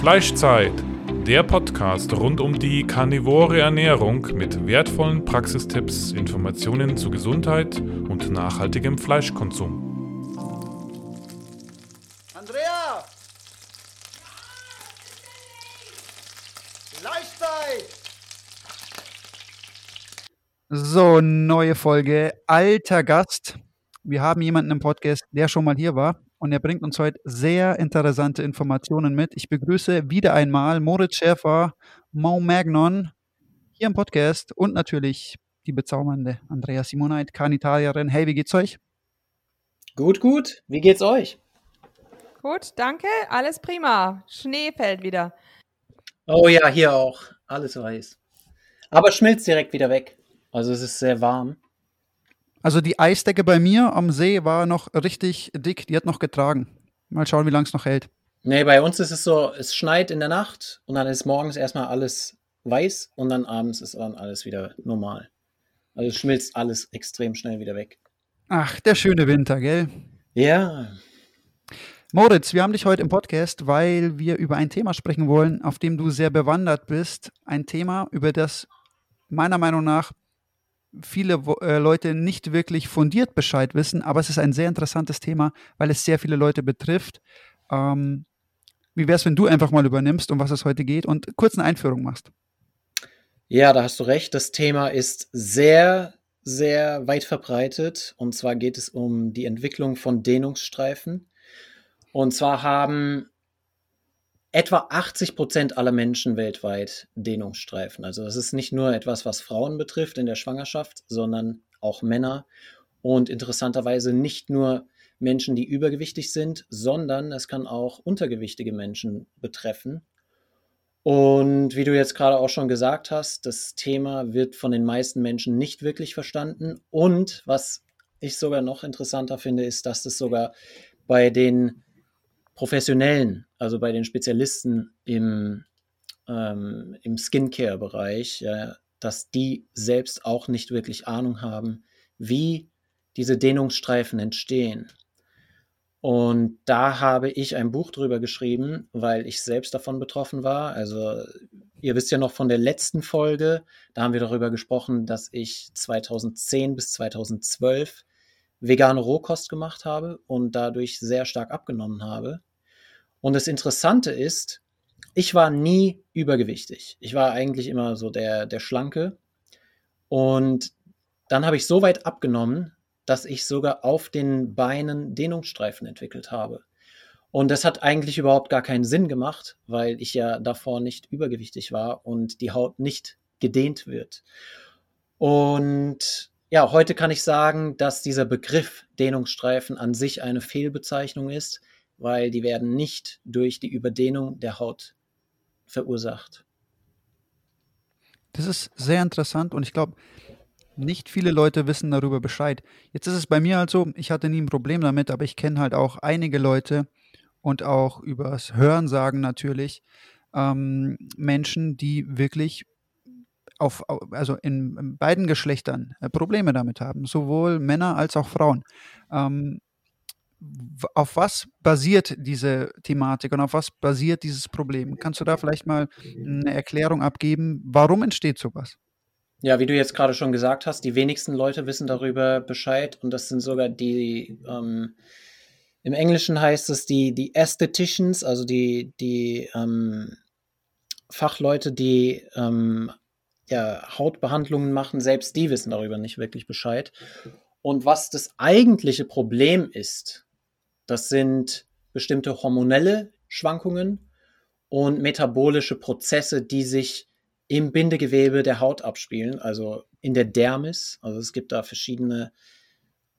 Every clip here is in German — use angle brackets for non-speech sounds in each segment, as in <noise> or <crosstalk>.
Fleischzeit, der Podcast rund um die karnivore Ernährung mit wertvollen Praxistipps, Informationen zu Gesundheit und nachhaltigem Fleischkonsum. Andrea! Fleischzeit! So, neue Folge. Alter Gast. Wir haben jemanden im Podcast, der schon mal hier war und er bringt uns heute sehr interessante Informationen mit. Ich begrüße wieder einmal Moritz Schäfer, Mo Magnon hier im Podcast und natürlich die bezaubernde Andrea Simoneit, Kanitalierin. Hey, wie geht's euch? Gut, gut. Wie geht's euch? Gut, danke. Alles prima. Schnee fällt wieder. Oh ja, hier auch. Alles weiß. Aber schmilzt direkt wieder weg. Also es ist sehr warm. Also die Eisdecke bei mir am See war noch richtig dick, die hat noch getragen. Mal schauen, wie lange es noch hält. Nee, bei uns ist es so, es schneit in der Nacht und dann ist morgens erstmal alles weiß und dann abends ist dann alles wieder normal. Also es schmilzt alles extrem schnell wieder weg. Ach, der schöne Winter, gell? Ja. Moritz, wir haben dich heute im Podcast, weil wir über ein Thema sprechen wollen, auf dem du sehr bewandert bist. Ein Thema, über das meiner Meinung nach viele äh, Leute nicht wirklich fundiert Bescheid wissen, aber es ist ein sehr interessantes Thema, weil es sehr viele Leute betrifft. Ähm, wie wäre es, wenn du einfach mal übernimmst, um was es heute geht und kurz eine Einführung machst? Ja, da hast du recht. Das Thema ist sehr, sehr weit verbreitet. Und zwar geht es um die Entwicklung von Dehnungsstreifen. Und zwar haben etwa 80 Prozent aller Menschen weltweit Dehnungsstreifen. Also das ist nicht nur etwas, was Frauen betrifft in der Schwangerschaft, sondern auch Männer. Und interessanterweise nicht nur Menschen, die übergewichtig sind, sondern es kann auch untergewichtige Menschen betreffen. Und wie du jetzt gerade auch schon gesagt hast, das Thema wird von den meisten Menschen nicht wirklich verstanden. Und was ich sogar noch interessanter finde, ist, dass es sogar bei den Professionellen, also bei den Spezialisten im, ähm, im Skincare-Bereich, ja, dass die selbst auch nicht wirklich Ahnung haben, wie diese Dehnungsstreifen entstehen. Und da habe ich ein Buch drüber geschrieben, weil ich selbst davon betroffen war. Also ihr wisst ja noch von der letzten Folge, da haben wir darüber gesprochen, dass ich 2010 bis 2012 vegane Rohkost gemacht habe und dadurch sehr stark abgenommen habe. Und das Interessante ist, ich war nie übergewichtig. Ich war eigentlich immer so der, der Schlanke. Und dann habe ich so weit abgenommen, dass ich sogar auf den Beinen Dehnungsstreifen entwickelt habe. Und das hat eigentlich überhaupt gar keinen Sinn gemacht, weil ich ja davor nicht übergewichtig war und die Haut nicht gedehnt wird. Und ja, heute kann ich sagen, dass dieser Begriff Dehnungsstreifen an sich eine Fehlbezeichnung ist, weil die werden nicht durch die Überdehnung der Haut verursacht. Das ist sehr interessant und ich glaube, nicht viele Leute wissen darüber Bescheid. Jetzt ist es bei mir halt so, ich hatte nie ein Problem damit, aber ich kenne halt auch einige Leute und auch übers Hörensagen natürlich ähm, Menschen, die wirklich auf, also in, in beiden Geschlechtern äh, Probleme damit haben, sowohl Männer als auch Frauen. Ähm, auf was basiert diese Thematik und auf was basiert dieses Problem? Kannst du da vielleicht mal eine Erklärung abgeben? Warum entsteht sowas? Ja, wie du jetzt gerade schon gesagt hast, die wenigsten Leute wissen darüber Bescheid und das sind sogar die, ähm, im Englischen heißt es die, die Ästheticians, also die, die ähm, Fachleute, die ähm, ja, Hautbehandlungen machen, selbst die wissen darüber nicht wirklich Bescheid. Und was das eigentliche Problem ist, das sind bestimmte hormonelle Schwankungen und metabolische Prozesse, die sich im Bindegewebe der Haut abspielen, also in der Dermis. Also es gibt da verschiedene,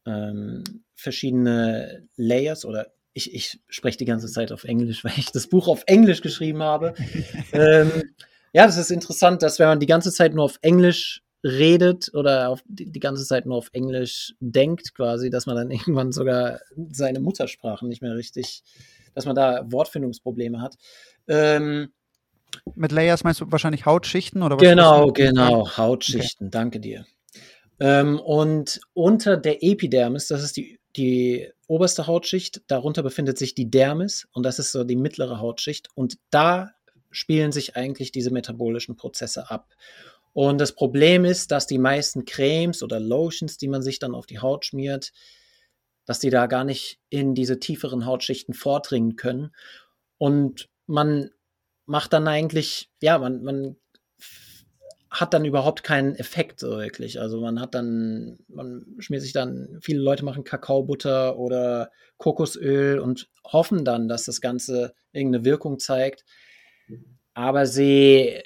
ähm, verschiedene Layers oder ich, ich spreche die ganze Zeit auf Englisch, weil ich das Buch auf Englisch geschrieben habe. <laughs> ähm, ja, das ist interessant, dass wenn man die ganze Zeit nur auf Englisch redet oder auf die, die, ganze Zeit nur auf Englisch denkt, quasi, dass man dann <laughs> irgendwann sogar seine Muttersprache nicht mehr richtig, dass man da Wortfindungsprobleme hat. Ähm, Mit Layers meinst du wahrscheinlich Hautschichten oder was? Genau, genau, Hautschichten, okay. danke dir. Ähm, und unter der Epidermis, das ist die, die oberste Hautschicht, darunter befindet sich die Dermis und das ist so die mittlere Hautschicht und da spielen sich eigentlich diese metabolischen Prozesse ab. Und das Problem ist, dass die meisten Cremes oder Lotions, die man sich dann auf die Haut schmiert, dass die da gar nicht in diese tieferen Hautschichten vordringen können. Und man macht dann eigentlich, ja, man, man hat dann überhaupt keinen Effekt so wirklich. Also man hat dann, man schmiert sich dann, viele Leute machen Kakaobutter oder Kokosöl und hoffen dann, dass das Ganze irgendeine Wirkung zeigt. Aber sie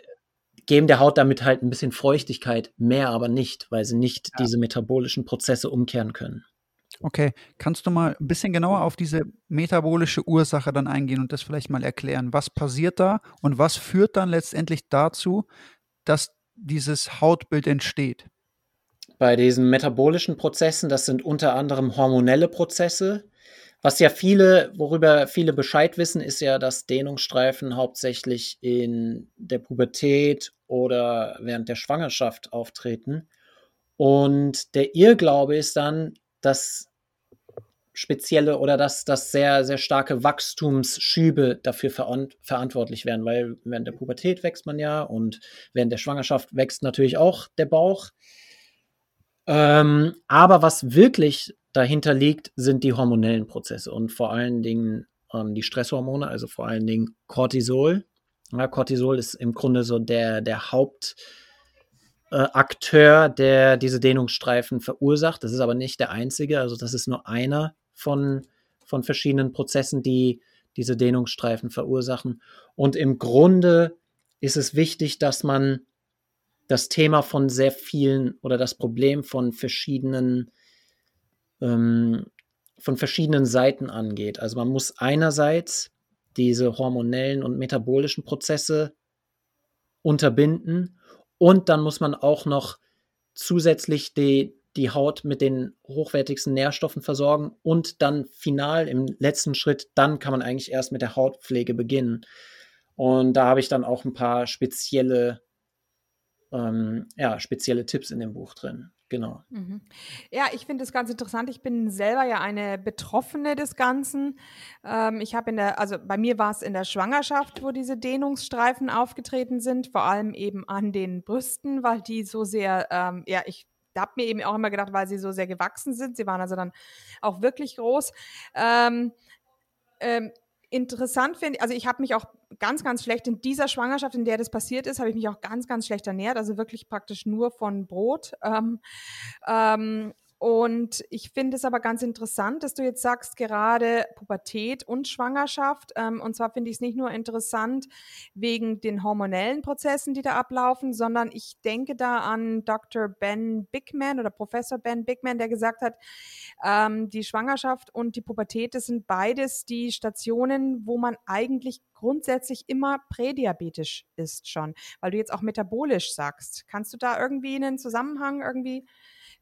geben der Haut damit halt ein bisschen Feuchtigkeit, mehr aber nicht, weil sie nicht ja. diese metabolischen Prozesse umkehren können. Okay, kannst du mal ein bisschen genauer auf diese metabolische Ursache dann eingehen und das vielleicht mal erklären? Was passiert da und was führt dann letztendlich dazu, dass dieses Hautbild entsteht? Bei diesen metabolischen Prozessen, das sind unter anderem hormonelle Prozesse. Was ja viele, worüber viele Bescheid wissen, ist ja, dass Dehnungsstreifen hauptsächlich in der Pubertät oder während der Schwangerschaft auftreten. Und der Irrglaube ist dann, dass spezielle oder dass, dass sehr, sehr starke Wachstumsschübe dafür verantwortlich werden, weil während der Pubertät wächst man ja und während der Schwangerschaft wächst natürlich auch der Bauch. Ähm, aber was wirklich dahinter liegt, sind die hormonellen Prozesse und vor allen Dingen ähm, die Stresshormone, also vor allen Dingen Cortisol. Ja, Cortisol ist im Grunde so der, der Haupt, äh, Akteur, der diese Dehnungsstreifen verursacht. Das ist aber nicht der einzige, also das ist nur einer von, von verschiedenen Prozessen, die diese Dehnungsstreifen verursachen. Und im Grunde ist es wichtig, dass man das Thema von sehr vielen oder das Problem von verschiedenen ähm, von verschiedenen Seiten angeht. Also man muss einerseits diese hormonellen und metabolischen Prozesse unterbinden und dann muss man auch noch zusätzlich die, die Haut mit den hochwertigsten Nährstoffen versorgen und dann final im letzten Schritt, dann kann man eigentlich erst mit der Hautpflege beginnen. Und da habe ich dann auch ein paar spezielle, ähm, ja, spezielle Tipps in dem Buch drin. Genau. Mhm. Ja, ich finde das ganz interessant. Ich bin selber ja eine Betroffene des Ganzen. Ähm, ich habe in der, also bei mir war es in der Schwangerschaft, wo diese Dehnungsstreifen aufgetreten sind, vor allem eben an den Brüsten, weil die so sehr, ähm, ja, ich habe mir eben auch immer gedacht, weil sie so sehr gewachsen sind. Sie waren also dann auch wirklich groß. Ähm, ähm interessant finde, also ich habe mich auch ganz, ganz schlecht in dieser Schwangerschaft, in der das passiert ist, habe ich mich auch ganz, ganz schlecht ernährt, also wirklich praktisch nur von Brot. Ähm, ähm, und ich finde es aber ganz interessant, dass du jetzt sagst, gerade Pubertät und Schwangerschaft. Ähm, und zwar finde ich es nicht nur interessant wegen den hormonellen Prozessen, die da ablaufen, sondern ich denke da an Dr. Ben Bigman oder Professor Ben Bigman, der gesagt hat, ähm, die Schwangerschaft und die Pubertät, das sind beides die Stationen, wo man eigentlich grundsätzlich immer prädiabetisch ist schon, weil du jetzt auch metabolisch sagst. Kannst du da irgendwie einen Zusammenhang irgendwie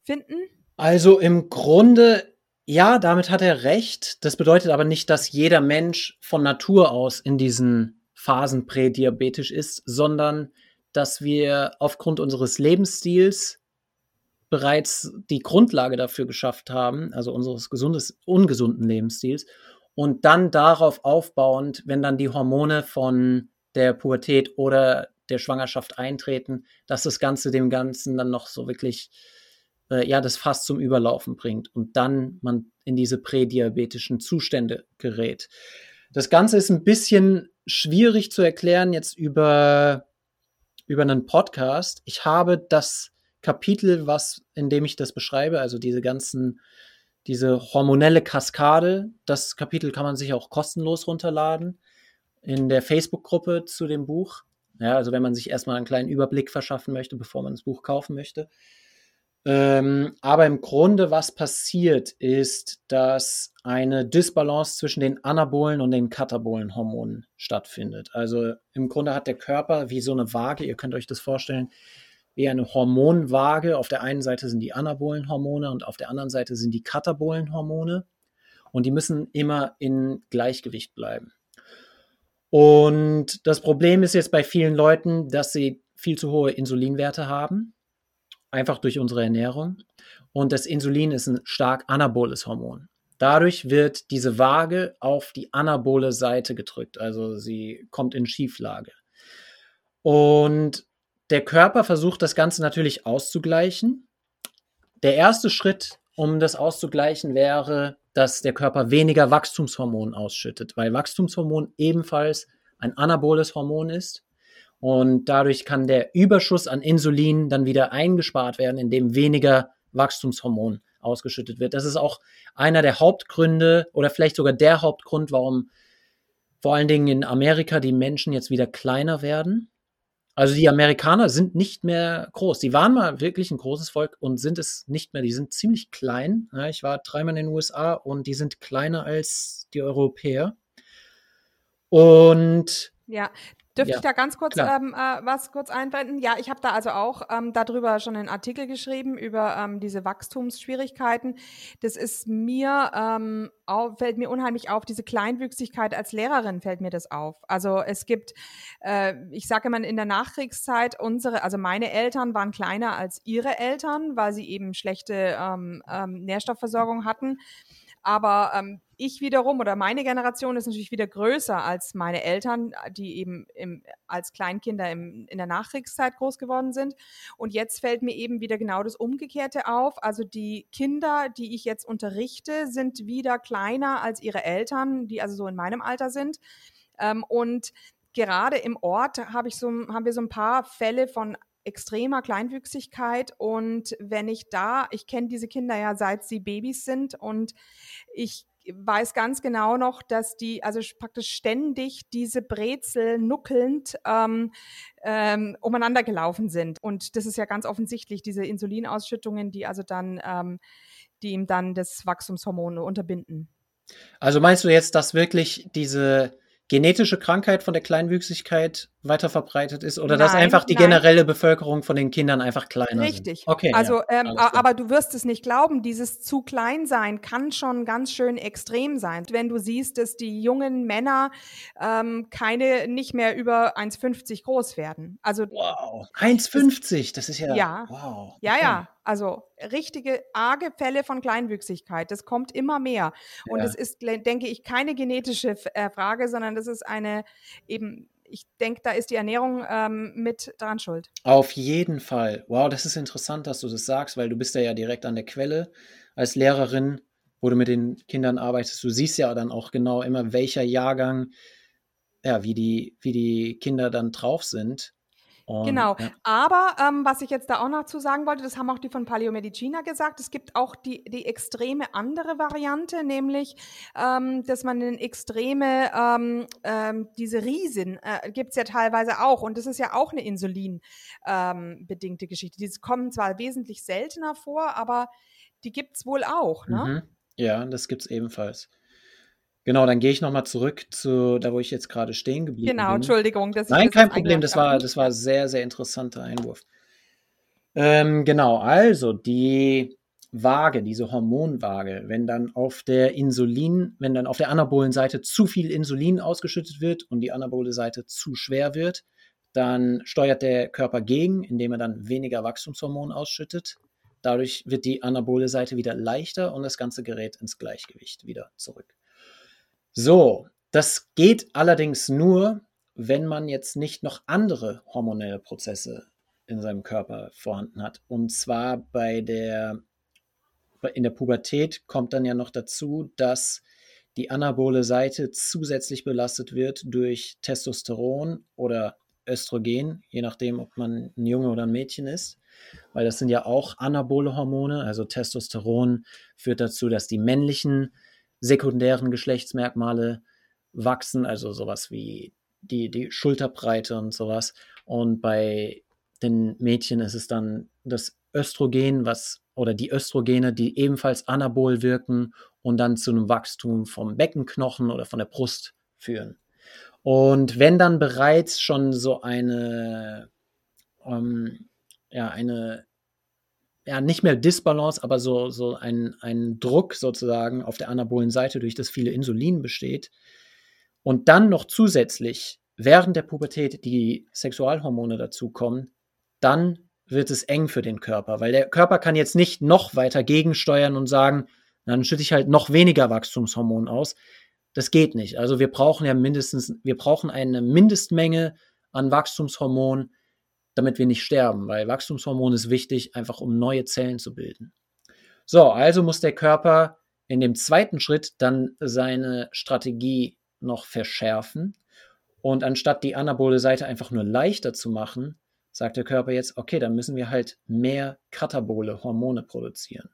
finden? Also im Grunde, ja, damit hat er recht. Das bedeutet aber nicht, dass jeder Mensch von Natur aus in diesen Phasen prädiabetisch ist, sondern dass wir aufgrund unseres Lebensstils bereits die Grundlage dafür geschafft haben, also unseres gesundes, ungesunden Lebensstils. Und dann darauf aufbauend, wenn dann die Hormone von der Pubertät oder der Schwangerschaft eintreten, dass das Ganze dem Ganzen dann noch so wirklich äh, ja, das fast zum Überlaufen bringt und dann man in diese prädiabetischen Zustände gerät. Das Ganze ist ein bisschen schwierig zu erklären jetzt über, über einen Podcast. Ich habe das Kapitel, was, in dem ich das beschreibe, also diese ganzen, diese hormonelle Kaskade, das Kapitel kann man sich auch kostenlos runterladen in der Facebook-Gruppe zu dem Buch. Ja, also wenn man sich erstmal einen kleinen Überblick verschaffen möchte, bevor man das Buch kaufen möchte. Ähm, aber im Grunde, was passiert, ist, dass eine Dysbalance zwischen den anabolen und den katabolen Hormonen stattfindet. Also im Grunde hat der Körper wie so eine Waage, ihr könnt euch das vorstellen, wie eine Hormonwaage. Auf der einen Seite sind die anabolen Hormone und auf der anderen Seite sind die katabolen Hormone. Und die müssen immer in Gleichgewicht bleiben. Und das Problem ist jetzt bei vielen Leuten, dass sie viel zu hohe Insulinwerte haben einfach durch unsere Ernährung. Und das Insulin ist ein stark anaboles Hormon. Dadurch wird diese Waage auf die anabole Seite gedrückt, also sie kommt in Schieflage. Und der Körper versucht das Ganze natürlich auszugleichen. Der erste Schritt, um das auszugleichen, wäre, dass der Körper weniger Wachstumshormon ausschüttet, weil Wachstumshormon ebenfalls ein anaboles Hormon ist. Und dadurch kann der Überschuss an Insulin dann wieder eingespart werden, indem weniger Wachstumshormon ausgeschüttet wird. Das ist auch einer der Hauptgründe oder vielleicht sogar der Hauptgrund, warum vor allen Dingen in Amerika die Menschen jetzt wieder kleiner werden. Also die Amerikaner sind nicht mehr groß. Die waren mal wirklich ein großes Volk und sind es nicht mehr. Die sind ziemlich klein. ich war dreimal in den USA und die sind kleiner als die Europäer. Und ja, Dürfte ja, ich da ganz kurz ähm, äh, was kurz einwenden? Ja, ich habe da also auch ähm, darüber schon einen Artikel geschrieben über ähm, diese Wachstumsschwierigkeiten. Das ist mir ähm, auf, fällt mir unheimlich auf. Diese Kleinwüchsigkeit als Lehrerin fällt mir das auf. Also es gibt, äh, ich sage immer in der Nachkriegszeit unsere, also meine Eltern waren kleiner als ihre Eltern, weil sie eben schlechte ähm, ähm, Nährstoffversorgung hatten. Aber ähm, ich wiederum oder meine Generation ist natürlich wieder größer als meine Eltern, die eben im, als Kleinkinder im, in der Nachkriegszeit groß geworden sind. Und jetzt fällt mir eben wieder genau das Umgekehrte auf. Also die Kinder, die ich jetzt unterrichte, sind wieder kleiner als ihre Eltern, die also so in meinem Alter sind. Ähm, und gerade im Ort habe ich so, haben wir so ein paar Fälle von extremer Kleinwüchsigkeit und wenn ich da, ich kenne diese Kinder ja seit sie Babys sind und ich weiß ganz genau noch, dass die also praktisch ständig diese Brezel nuckelnd ähm, ähm, umeinander gelaufen sind. Und das ist ja ganz offensichtlich, diese Insulinausschüttungen, die also dann, ähm, die ihm dann das Wachstumshormon unterbinden. Also meinst du jetzt, dass wirklich diese genetische Krankheit von der Kleinwüchsigkeit weiter verbreitet ist oder nein, dass einfach die nein. generelle Bevölkerung von den Kindern einfach kleiner ist. Richtig. Sind? Okay. Also, ja, ähm, aber du wirst es nicht glauben, dieses zu klein sein kann schon ganz schön extrem sein. Wenn du siehst, dass die jungen Männer ähm, keine nicht mehr über 1,50 groß werden. Also wow, 1,50, das ist ja ja wow. Okay. Ja, ja. Also richtige arge Fälle von Kleinwüchsigkeit. Das kommt immer mehr. Und es ist, denke ich, keine genetische äh, Frage, sondern das ist eine eben ich denke, da ist die Ernährung ähm, mit daran schuld. Auf jeden Fall. Wow, das ist interessant, dass du das sagst, weil du bist ja direkt an der Quelle als Lehrerin, wo du mit den Kindern arbeitest. Du siehst ja dann auch genau immer, welcher Jahrgang, ja, wie die, wie die Kinder dann drauf sind. Und, genau. Ja. Aber ähm, was ich jetzt da auch noch zu sagen wollte, das haben auch die von Paleo Medicina gesagt, es gibt auch die, die extreme andere Variante, nämlich, ähm, dass man in extreme, ähm, ähm, diese Riesen äh, gibt es ja teilweise auch. Und das ist ja auch eine insulinbedingte ähm, Geschichte. Die kommen zwar wesentlich seltener vor, aber die gibt es wohl auch. Ne? Mhm. Ja, das gibt es ebenfalls. Genau, dann gehe ich nochmal zurück zu da, wo ich jetzt gerade stehen geblieben genau, bin. Genau, Entschuldigung. Dass Nein, kein Problem, das war, das war sehr, sehr interessanter Einwurf. Ähm, genau, also die Waage, diese Hormonwaage, wenn dann auf der Insulin, wenn dann auf der anabolen Seite zu viel Insulin ausgeschüttet wird und die anabole Seite zu schwer wird, dann steuert der Körper gegen, indem er dann weniger Wachstumshormon ausschüttet. Dadurch wird die anabole Seite wieder leichter und das ganze gerät ins Gleichgewicht wieder zurück. So, das geht allerdings nur, wenn man jetzt nicht noch andere hormonelle Prozesse in seinem Körper vorhanden hat. Und zwar bei der, in der Pubertät kommt dann ja noch dazu, dass die anabole Seite zusätzlich belastet wird durch Testosteron oder Östrogen, je nachdem, ob man ein Junge oder ein Mädchen ist. Weil das sind ja auch anabole Hormone. Also Testosteron führt dazu, dass die männlichen sekundären Geschlechtsmerkmale wachsen, also sowas wie die, die Schulterbreite und sowas. Und bei den Mädchen ist es dann das Östrogen, was oder die Östrogene, die ebenfalls anabol wirken und dann zu einem Wachstum vom Beckenknochen oder von der Brust führen. Und wenn dann bereits schon so eine, ähm, ja, eine ja, nicht mehr Disbalance, aber so, so ein, ein Druck sozusagen auf der anabolen Seite, durch das viele Insulin besteht. Und dann noch zusätzlich während der Pubertät die Sexualhormone dazukommen, dann wird es eng für den Körper, weil der Körper kann jetzt nicht noch weiter gegensteuern und sagen, Dann schütte ich halt noch weniger Wachstumshormon aus. Das geht nicht. Also wir brauchen ja mindestens, wir brauchen eine Mindestmenge an Wachstumshormon, damit wir nicht sterben, weil Wachstumshormon ist wichtig, einfach um neue Zellen zu bilden. So, also muss der Körper in dem zweiten Schritt dann seine Strategie noch verschärfen. Und anstatt die anabole Seite einfach nur leichter zu machen, sagt der Körper jetzt, okay, dann müssen wir halt mehr katabole Hormone produzieren.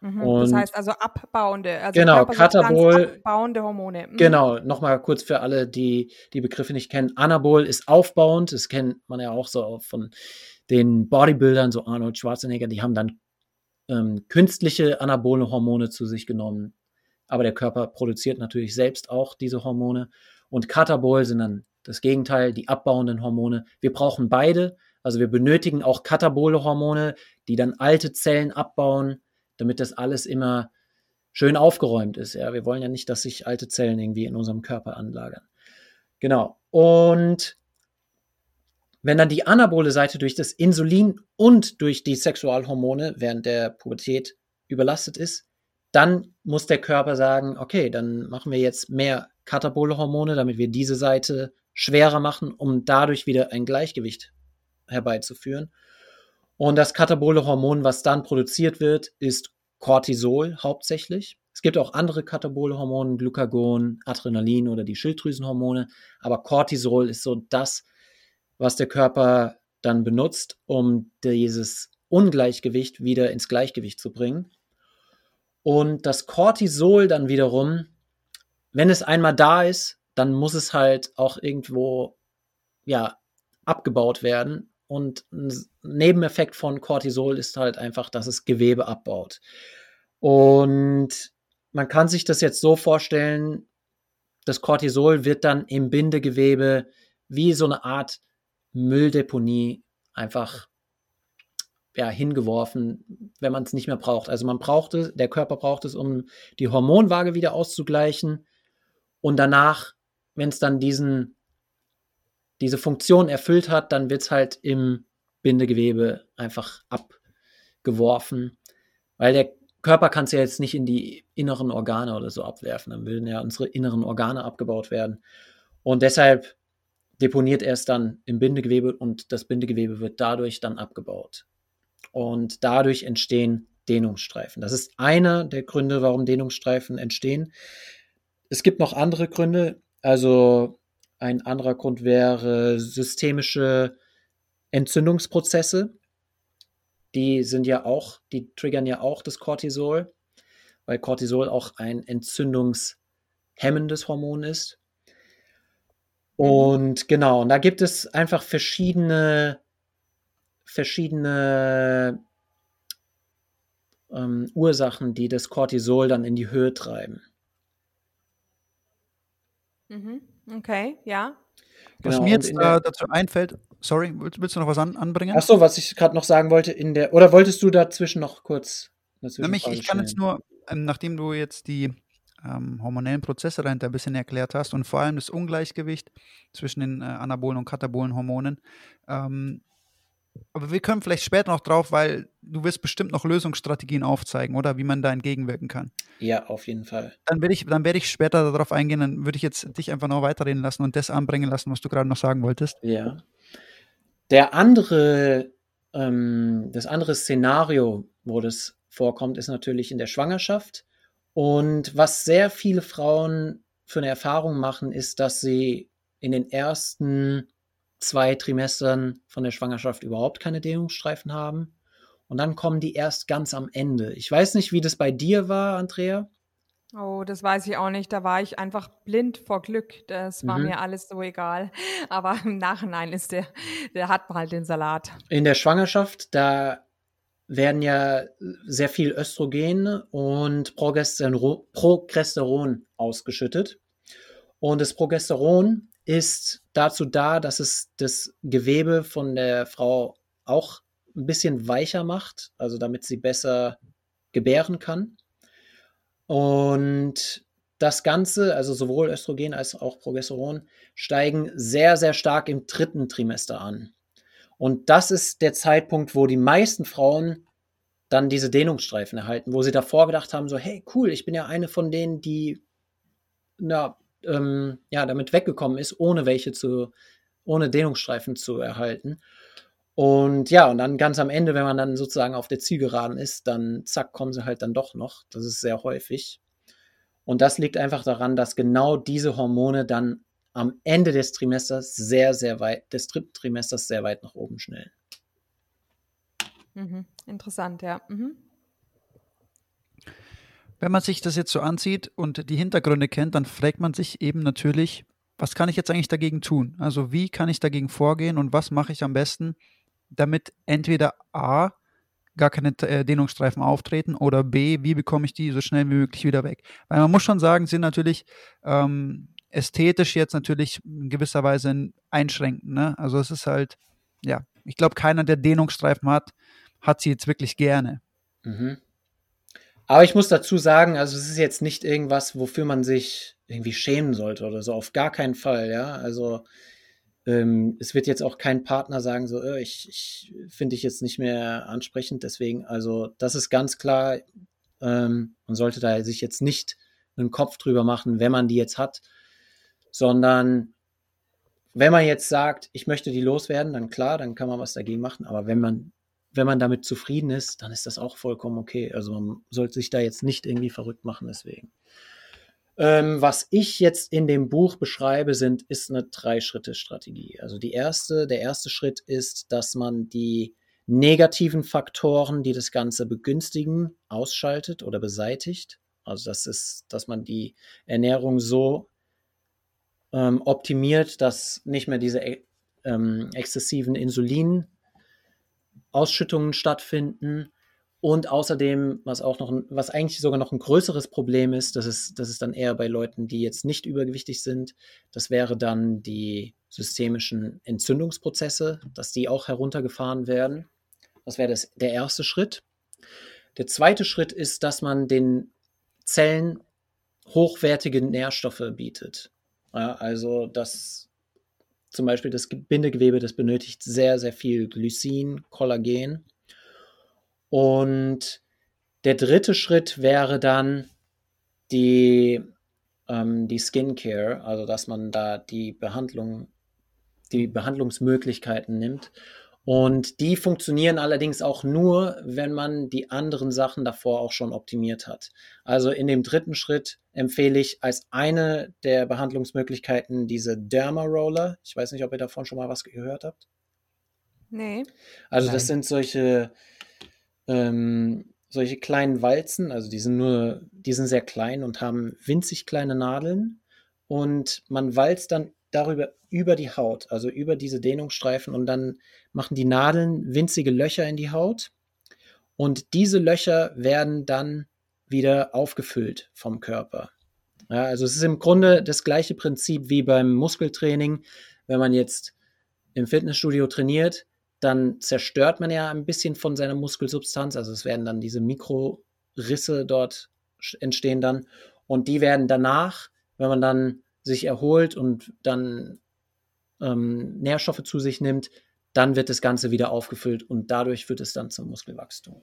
Mhm, das heißt also abbauende, also genau, Katabol, abbauende Hormone. Mhm. Genau, nochmal kurz für alle, die die Begriffe nicht kennen. Anabol ist aufbauend, das kennt man ja auch so von den Bodybuildern, so Arnold Schwarzenegger, die haben dann ähm, künstliche anabole Hormone zu sich genommen. Aber der Körper produziert natürlich selbst auch diese Hormone. Und Katabol sind dann das Gegenteil, die abbauenden Hormone. Wir brauchen beide. Also wir benötigen auch katabole Hormone, die dann alte Zellen abbauen, damit das alles immer schön aufgeräumt ist. Ja, wir wollen ja nicht, dass sich alte Zellen irgendwie in unserem Körper anlagern. Genau. Und wenn dann die anabole Seite durch das Insulin und durch die Sexualhormone während der Pubertät überlastet ist, dann muss der Körper sagen, okay, dann machen wir jetzt mehr katabole Hormone, damit wir diese Seite schwerer machen, um dadurch wieder ein Gleichgewicht herbeizuführen. Und das katabole Hormon, was dann produziert wird, ist Cortisol hauptsächlich. Es gibt auch andere katabole Hormone, Glucagon, Adrenalin oder die Schilddrüsenhormone, aber Cortisol ist so das, was der Körper dann benutzt, um dieses Ungleichgewicht wieder ins Gleichgewicht zu bringen. Und das Cortisol dann wiederum, wenn es einmal da ist, dann muss es halt auch irgendwo ja abgebaut werden und ein Nebeneffekt von Cortisol ist halt einfach, dass es Gewebe abbaut. Und man kann sich das jetzt so vorstellen, das Cortisol wird dann im Bindegewebe wie so eine Art Mülldeponie einfach ja, hingeworfen, wenn man es nicht mehr braucht. Also man braucht es, der Körper braucht es, um die Hormonwaage wieder auszugleichen. Und danach, wenn es dann diesen diese Funktion erfüllt hat, dann wird es halt im Bindegewebe einfach abgeworfen. Weil der Körper kann es ja jetzt nicht in die inneren Organe oder so abwerfen. Dann würden ja unsere inneren Organe abgebaut werden. Und deshalb deponiert er es dann im Bindegewebe und das Bindegewebe wird dadurch dann abgebaut. Und dadurch entstehen Dehnungsstreifen. Das ist einer der Gründe, warum Dehnungsstreifen entstehen. Es gibt noch andere Gründe. Also ein anderer Grund wäre systemische Entzündungsprozesse. Die sind ja auch, die triggern ja auch das Cortisol, weil Cortisol auch ein entzündungshemmendes Hormon ist. Mhm. Und genau, und da gibt es einfach verschiedene, verschiedene ähm, Ursachen, die das Cortisol dann in die Höhe treiben. Mhm. Okay, ja. Was Genau, mir jetzt äh, der, dazu einfällt, sorry, willst, willst du noch was an, anbringen? ach so, was ich gerade noch sagen wollte, in der, oder wolltest du dazwischen noch kurz Nämlich, ich kann jetzt nur, ähm, nachdem du jetzt die ähm, hormonellen Prozesse dahinter ein bisschen erklärt hast und vor allem das Ungleichgewicht zwischen den äh, anabolen und katabolen Hormonen, ähm, aber wir können vielleicht später noch drauf, weil du wirst bestimmt noch Lösungsstrategien aufzeigen, oder wie man da entgegenwirken kann. Ja, auf jeden Fall. Dann werde ich, dann werde ich später darauf eingehen, dann würde ich jetzt dich einfach noch weiterreden lassen und das anbringen lassen, was du gerade noch sagen wolltest. Ja. Der andere, ähm, das andere Szenario, wo das vorkommt, ist natürlich in der Schwangerschaft. Und was sehr viele Frauen für eine Erfahrung machen, ist, dass sie in den ersten zwei Trimestern von der Schwangerschaft überhaupt keine Dehnungsstreifen haben. Und dann kommen die erst ganz am Ende. Ich weiß nicht, wie das bei dir war, Andrea. Oh, das weiß ich auch nicht. Da war ich einfach blind vor Glück. Das war Mhm. mir alles so egal. <laughs> Aber im Nachhinein ist der, der hat halt den Salat. In der Schwangerschaft, da werden ja sehr viel Östrogen und Progesteron, Progesteron ausgeschüttet. Und das Progesteron ist dazu da, dass es das Gewebe von der Frau auch ein bisschen weicher macht, also damit sie besser gebären kann. Und das Ganze, also sowohl Östrogen als auch Progesteron, steigen sehr, sehr stark im dritten Trimester an. Und das ist der Zeitpunkt, wo die meisten Frauen dann diese Dehnungsstreifen erhalten, wo sie davor gedacht haben, so, hey, cool, ich bin ja eine von denen, die na, ähm, ja, damit weggekommen ist, ohne welche zu, ohne Dehnungsstreifen zu erhalten. Und ja, und dann ganz am Ende, wenn man dann sozusagen auf der Zielgeraden ist, dann zack, kommen sie halt dann doch noch. Das ist sehr häufig. Und das liegt einfach daran, dass genau diese Hormone dann am Ende des Trimesters sehr, sehr weit, des dritten Trimesters sehr weit nach oben schnellen. Mhm. Interessant, ja. Mhm. Wenn man sich das jetzt so ansieht und die Hintergründe kennt, dann fragt man sich eben natürlich, was kann ich jetzt eigentlich dagegen tun? Also wie kann ich dagegen vorgehen und was mache ich am besten, damit entweder A, gar keine äh, Dehnungsstreifen auftreten oder B, wie bekomme ich die so schnell wie möglich wieder weg? Weil man muss schon sagen, sind natürlich ähm, ästhetisch jetzt natürlich in gewisser Weise einschränkend. Ne? Also es ist halt, ja, ich glaube, keiner, der Dehnungsstreifen hat, hat sie jetzt wirklich gerne. Mhm. Aber ich muss dazu sagen, also es ist jetzt nicht irgendwas, wofür man sich irgendwie schämen sollte oder so, auf gar keinen Fall, ja. Also ähm, es wird jetzt auch kein Partner sagen, so, äh, ich, ich finde dich jetzt nicht mehr ansprechend, deswegen, also das ist ganz klar, ähm, man sollte da sich jetzt nicht einen Kopf drüber machen, wenn man die jetzt hat, sondern wenn man jetzt sagt, ich möchte die loswerden, dann klar, dann kann man was dagegen machen, aber wenn man wenn man damit zufrieden ist, dann ist das auch vollkommen okay. Also man sollte sich da jetzt nicht irgendwie verrückt machen deswegen. Ähm, was ich jetzt in dem Buch beschreibe, sind, ist eine Drei-Schritte-Strategie. Also die erste, der erste Schritt ist, dass man die negativen Faktoren, die das Ganze begünstigen, ausschaltet oder beseitigt. Also das ist, dass man die Ernährung so ähm, optimiert, dass nicht mehr diese ähm, exzessiven Insulinausschüttungen stattfinden und außerdem, was auch noch, was eigentlich sogar noch ein größeres Problem ist, das ist, das ist dann eher bei Leuten, die jetzt nicht übergewichtig sind, das wäre dann die systemischen Entzündungsprozesse, dass die auch heruntergefahren werden. Das wäre das, der erste Schritt. Der zweite Schritt ist, dass man den Zellen hochwertige Nährstoffe bietet. Ja, also das zum Beispiel das Bindegewebe, das benötigt sehr, sehr viel Glycin, Kollagen. Und der dritte Schritt wäre dann die, ähm, die Skincare, also dass man da die Behandlung, die Behandlungsmöglichkeiten nimmt. Und die funktionieren allerdings auch nur, wenn man die anderen Sachen davor auch schon optimiert hat. Also in dem dritten Schritt empfehle ich als eine der Behandlungsmöglichkeiten diese Derma Roller. Ich weiß nicht, ob ihr davon schon mal was gehört habt. Nee. Also das sind solche ähm, solche kleinen Walzen, also die sind nur, die sind sehr klein und haben winzig kleine Nadeln und man walzt dann darüber über die Haut, also über diese Dehnungsstreifen und dann machen die Nadeln winzige Löcher in die Haut und diese Löcher werden dann wieder aufgefüllt vom Körper. Ja, also es ist im Grunde das gleiche Prinzip wie beim Muskeltraining. Wenn man jetzt im Fitnessstudio trainiert, dann zerstört man ja ein bisschen von seiner Muskelsubstanz. Also es werden dann diese Mikrorisse dort entstehen dann. Und die werden danach, wenn man dann sich erholt und dann ähm, Nährstoffe zu sich nimmt, dann wird das Ganze wieder aufgefüllt und dadurch wird es dann zum Muskelwachstum.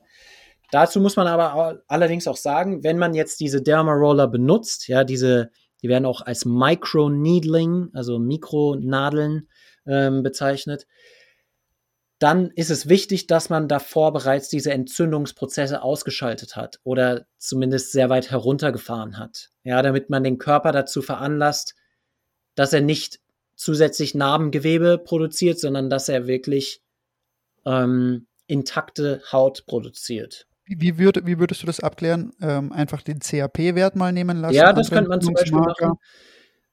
Dazu muss man aber allerdings auch sagen, wenn man jetzt diese Derma-Roller benutzt, ja, diese, die werden auch als Micro-Needling, also Mikronadeln ähm, bezeichnet, dann ist es wichtig, dass man davor bereits diese Entzündungsprozesse ausgeschaltet hat oder zumindest sehr weit heruntergefahren hat. Ja, damit man den Körper dazu veranlasst, dass er nicht zusätzlich Narbengewebe produziert, sondern dass er wirklich ähm, intakte Haut produziert. Wie, würd, wie würdest du das abklären? Ähm, einfach den CAP-Wert mal nehmen lassen? Ja, das könnte man zum Beispiel machen.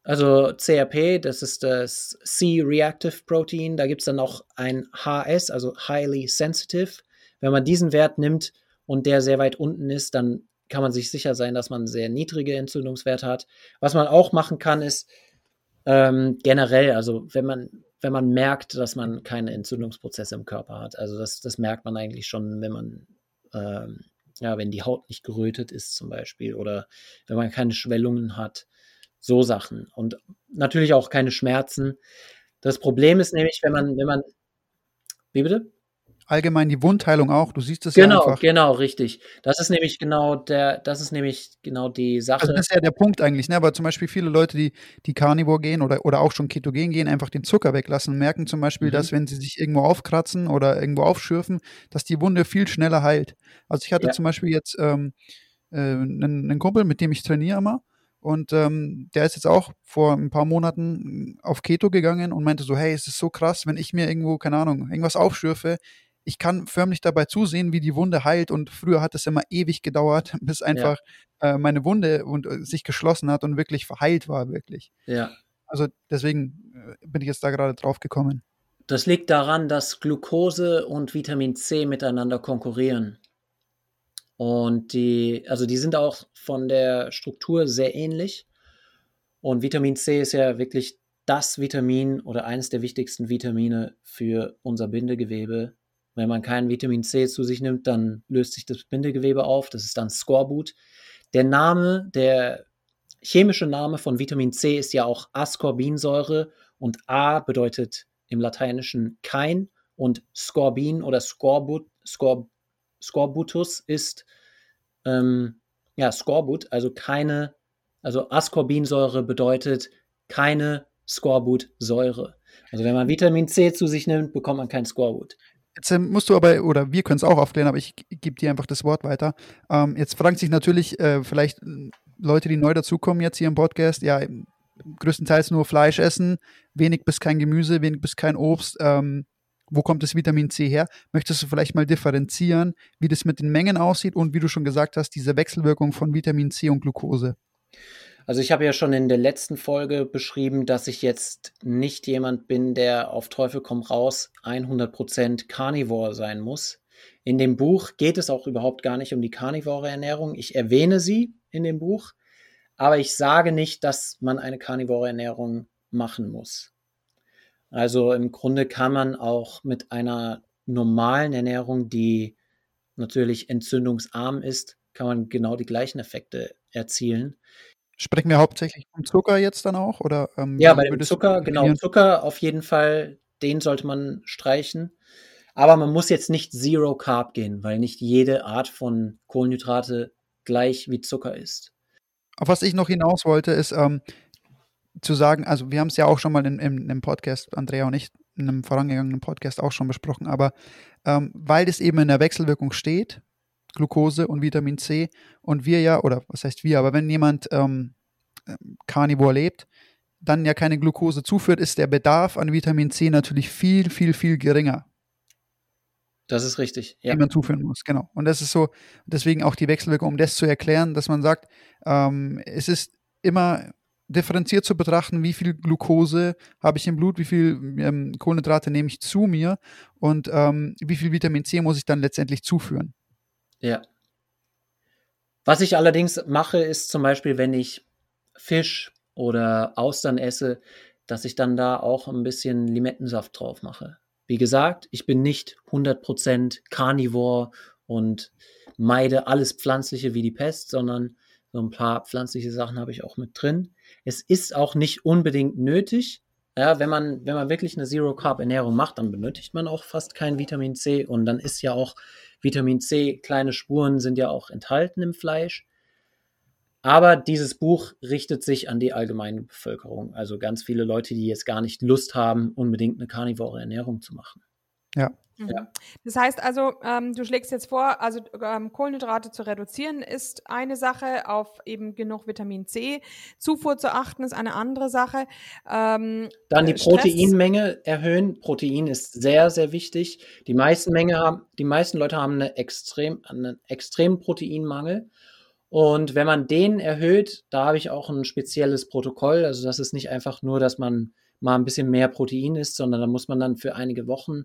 Also CRP, das ist das C-Reactive Protein. Da gibt es dann auch ein HS, also Highly Sensitive. Wenn man diesen Wert nimmt und der sehr weit unten ist, dann kann man sich sicher sein, dass man sehr niedrige Entzündungswerte hat. Was man auch machen kann, ist ähm, generell, also wenn man, wenn man merkt, dass man keine Entzündungsprozesse im Körper hat. Also das, das merkt man eigentlich schon, wenn man ähm, ja, wenn die Haut nicht gerötet ist zum Beispiel oder wenn man keine Schwellungen hat so Sachen. Und natürlich auch keine Schmerzen. Das Problem ist nämlich, wenn man, wenn man. Wie bitte? Allgemein die Wundheilung auch. Du siehst es ja Genau, einfach. genau, richtig. Das ist nämlich genau der, das ist nämlich genau die Also Sache. das ist ja der Punkt eigentlich, ne? Aber zum Beispiel viele Leute, die, die Carnivore gehen oder, oder auch schon Ketogen gehen, einfach den Zucker weglassen, merken zum Beispiel, Mhm. dass wenn sie sich irgendwo aufkratzen oder irgendwo aufschürfen, dass die Wunde viel schneller heilt. Also ich hatte Ja. zum Beispiel jetzt ähm, äh, einen, einen Kumpel, mit dem ich trainiere immer. Und ähm, der ist jetzt auch vor ein paar Monaten auf Keto gegangen und meinte so, hey, es ist so krass, wenn ich mir irgendwo, keine Ahnung, irgendwas aufschürfe, ich kann förmlich dabei zusehen, wie die Wunde heilt. Und früher hat es immer ewig gedauert, <laughs> bis einfach äh, meine Wunde und, äh, sich geschlossen hat und wirklich verheilt war, wirklich. Ja. Also deswegen äh, bin ich jetzt da gerade drauf gekommen. Das liegt daran, dass Glucose und Vitamin C miteinander konkurrieren. Und die, also die sind auch von der Struktur sehr ähnlich. Und Vitamin C ist ja wirklich das Vitamin oder eines der wichtigsten Vitamine für unser Bindegewebe. Wenn man kein Vitamin C zu sich nimmt, dann löst sich das Bindegewebe auf. Das ist dann Skorbut. Der Name, der chemische Name von Vitamin C ist ja auch Ascorbinsäure und A bedeutet im Lateinischen kein und Scorbin oder Scorbut, Scor, Scorbutus ist ähm, ja Skorbut, also keine, also Ascorbinsäure bedeutet keine Skorbutsäure. Also wenn man Vitamin C zu sich nimmt, bekommt man kein Skorbut. Jetzt musst du aber, oder wir können es auch aufklären, aber ich gebe dir einfach das Wort weiter. Ähm, jetzt fragen sich natürlich äh, vielleicht Leute, die neu dazukommen jetzt hier im Podcast, ja, größtenteils nur Fleisch essen, wenig bis kein Gemüse, wenig bis kein Obst. Ähm, wo kommt das Vitamin C her? Möchtest du vielleicht mal differenzieren, wie das mit den Mengen aussieht und wie du schon gesagt hast, diese Wechselwirkung von Vitamin C und Glucose? Also ich habe ja schon in der letzten Folge beschrieben, dass ich jetzt nicht jemand bin, der auf Teufel komm raus 100% Carnivore sein muss. In dem Buch geht es auch überhaupt gar nicht um die carnivore Ernährung. Ich erwähne sie in dem Buch, aber ich sage nicht, dass man eine carnivore Ernährung machen muss. Also im Grunde kann man auch mit einer normalen Ernährung, die natürlich entzündungsarm ist, kann man genau die gleichen Effekte erzielen. Sprechen wir hauptsächlich vom Zucker jetzt dann auch? Oder, ähm, Ja, bei dem Zucker, genau? Zucker auf jeden Fall, den sollte man streichen. Aber man muss jetzt nicht Zero Carb gehen, weil nicht jede Art von Kohlenhydrate gleich wie Zucker ist. Auf was ich noch hinaus wollte, ist ähm, zu sagen, also wir haben es ja auch schon mal in, in, im Podcast, Andrea und ich, in einem vorangegangenen Podcast auch schon besprochen, aber ähm, weil das eben in der Wechselwirkung steht, Glucose und Vitamin C, und wir ja, oder was heißt wir, aber wenn jemand ähm, Carnivore lebt, dann ja keine Glucose zuführt, ist der Bedarf an Vitamin C natürlich viel, viel, viel geringer Das ist richtig. Ja. die man zuführen muss, genau. Und das ist so, deswegen auch die Wechselwirkung, um das zu erklären, dass man sagt, ähm, es ist immer differenziert zu betrachten, wie viel Glucose habe ich im Blut, wie viel ähm, Kohlenhydrate nehme ich zu mir und ähm, wie viel Vitamin C muss ich dann letztendlich zuführen. Ja. Was ich allerdings mache, ist zum Beispiel, wenn ich Fisch oder Austern esse, dass ich dann da auch ein bisschen Limettensaft drauf mache. Wie gesagt, ich bin nicht 100% Carnivore und meide alles Pflanzliche wie die Pest, sondern so ein paar pflanzliche Sachen habe ich auch mit drin. Es ist auch nicht unbedingt nötig. Ja, wenn man, wenn man wirklich eine Zero-Carb-Ernährung macht, dann benötigt man auch fast kein Vitamin C und dann ist ja auch Vitamin C, kleine Spuren sind ja auch enthalten im Fleisch. Aber dieses Buch richtet sich an die allgemeine Bevölkerung. Also ganz viele Leute, die jetzt gar nicht Lust haben, unbedingt eine karnivore Ernährung zu machen. Ja. Mhm. Ja. Das heißt also, ähm, du schlägst jetzt vor, also ähm, Kohlenhydrate zu reduzieren ist eine Sache, auf eben genug Vitamin C Zufuhr zu achten ist eine andere Sache. Ähm, Dann die äh, Stress- Proteinmenge erhöhen. Protein ist sehr, sehr wichtig. Die meisten Menge haben, die meisten Leute haben eine extrem, einen extremen Proteinmangel. Und wenn man den erhöht, da habe ich auch ein spezielles Protokoll. Also das ist nicht einfach nur, dass man mal ein bisschen mehr Protein isst, sondern da muss man dann für einige Wochen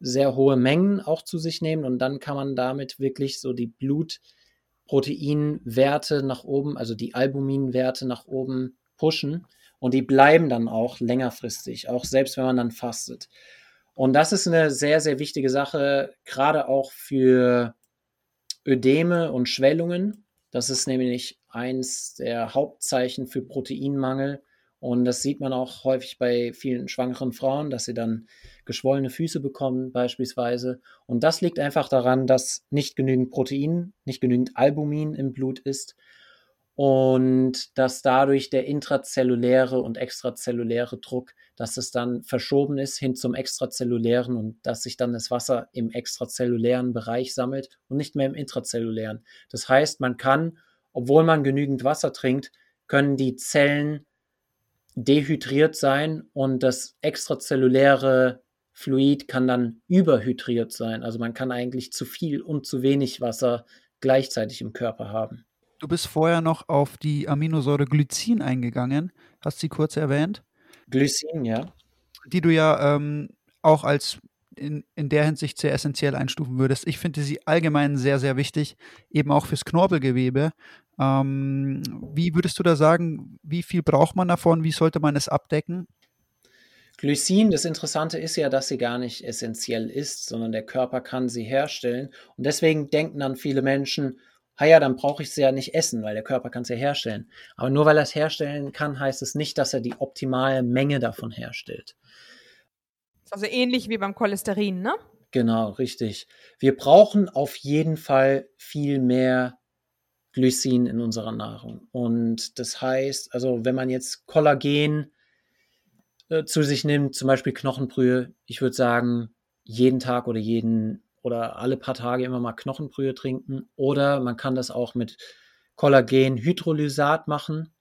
sehr hohe Mengen auch zu sich nehmen und dann kann man damit wirklich so die Blutproteinwerte nach oben, also die Albuminwerte nach oben pushen und die bleiben dann auch längerfristig, auch selbst wenn man dann fastet. Und das ist eine sehr, sehr wichtige Sache, gerade auch für Ödeme und Schwellungen. Das ist nämlich eins der Hauptzeichen für Proteinmangel Und das sieht man auch häufig bei vielen schwangeren Frauen, dass sie dann geschwollene Füße bekommen beispielsweise. Und das liegt einfach daran, dass nicht genügend Protein, nicht genügend Albumin im Blut ist und dass dadurch der intrazelluläre und extrazelluläre Druck, dass es dann verschoben ist hin zum extrazellulären und dass sich dann das Wasser im extrazellulären Bereich sammelt und nicht mehr im intrazellulären. Das heißt, man kann, obwohl man genügend Wasser trinkt, können die Zellen dehydriert sein und das extrazelluläre Fluid kann dann überhydriert sein. Also man kann eigentlich zu viel und zu wenig Wasser gleichzeitig im Körper haben. Du bist vorher noch auf die Aminosäure Glycin eingegangen, hast sie kurz erwähnt. Glycin, ja. Die du ja ähm, auch als in, in der Hinsicht sehr essentiell einstufen würdest. Ich finde sie allgemein sehr, sehr wichtig, eben auch fürs Knorpelgewebe. Ähm, wie würdest du da sagen, wie viel braucht man davon? Wie sollte man es abdecken? Glycin, das Interessante ist ja, dass sie gar nicht essentiell ist, sondern der Körper kann sie herstellen. Und deswegen denken dann viele Menschen, ah ja, dann brauche ich sie ja nicht essen, weil der Körper kann sie herstellen. Aber nur weil er es herstellen kann, heißt es nicht, dass er die optimale Menge davon herstellt. Also ähnlich wie beim Cholesterin, ne? Genau, richtig. Wir brauchen auf jeden Fall viel mehr Glycin in unserer Nahrung. Und das heißt, also wenn man jetzt Kollagen äh, zu sich nimmt, zum Beispiel Knochenbrühe, ich würde sagen, jeden Tag oder jeden oder alle paar Tage immer mal Knochenbrühe trinken. Oder man kann das auch mit Kollagenhydrolysat machen.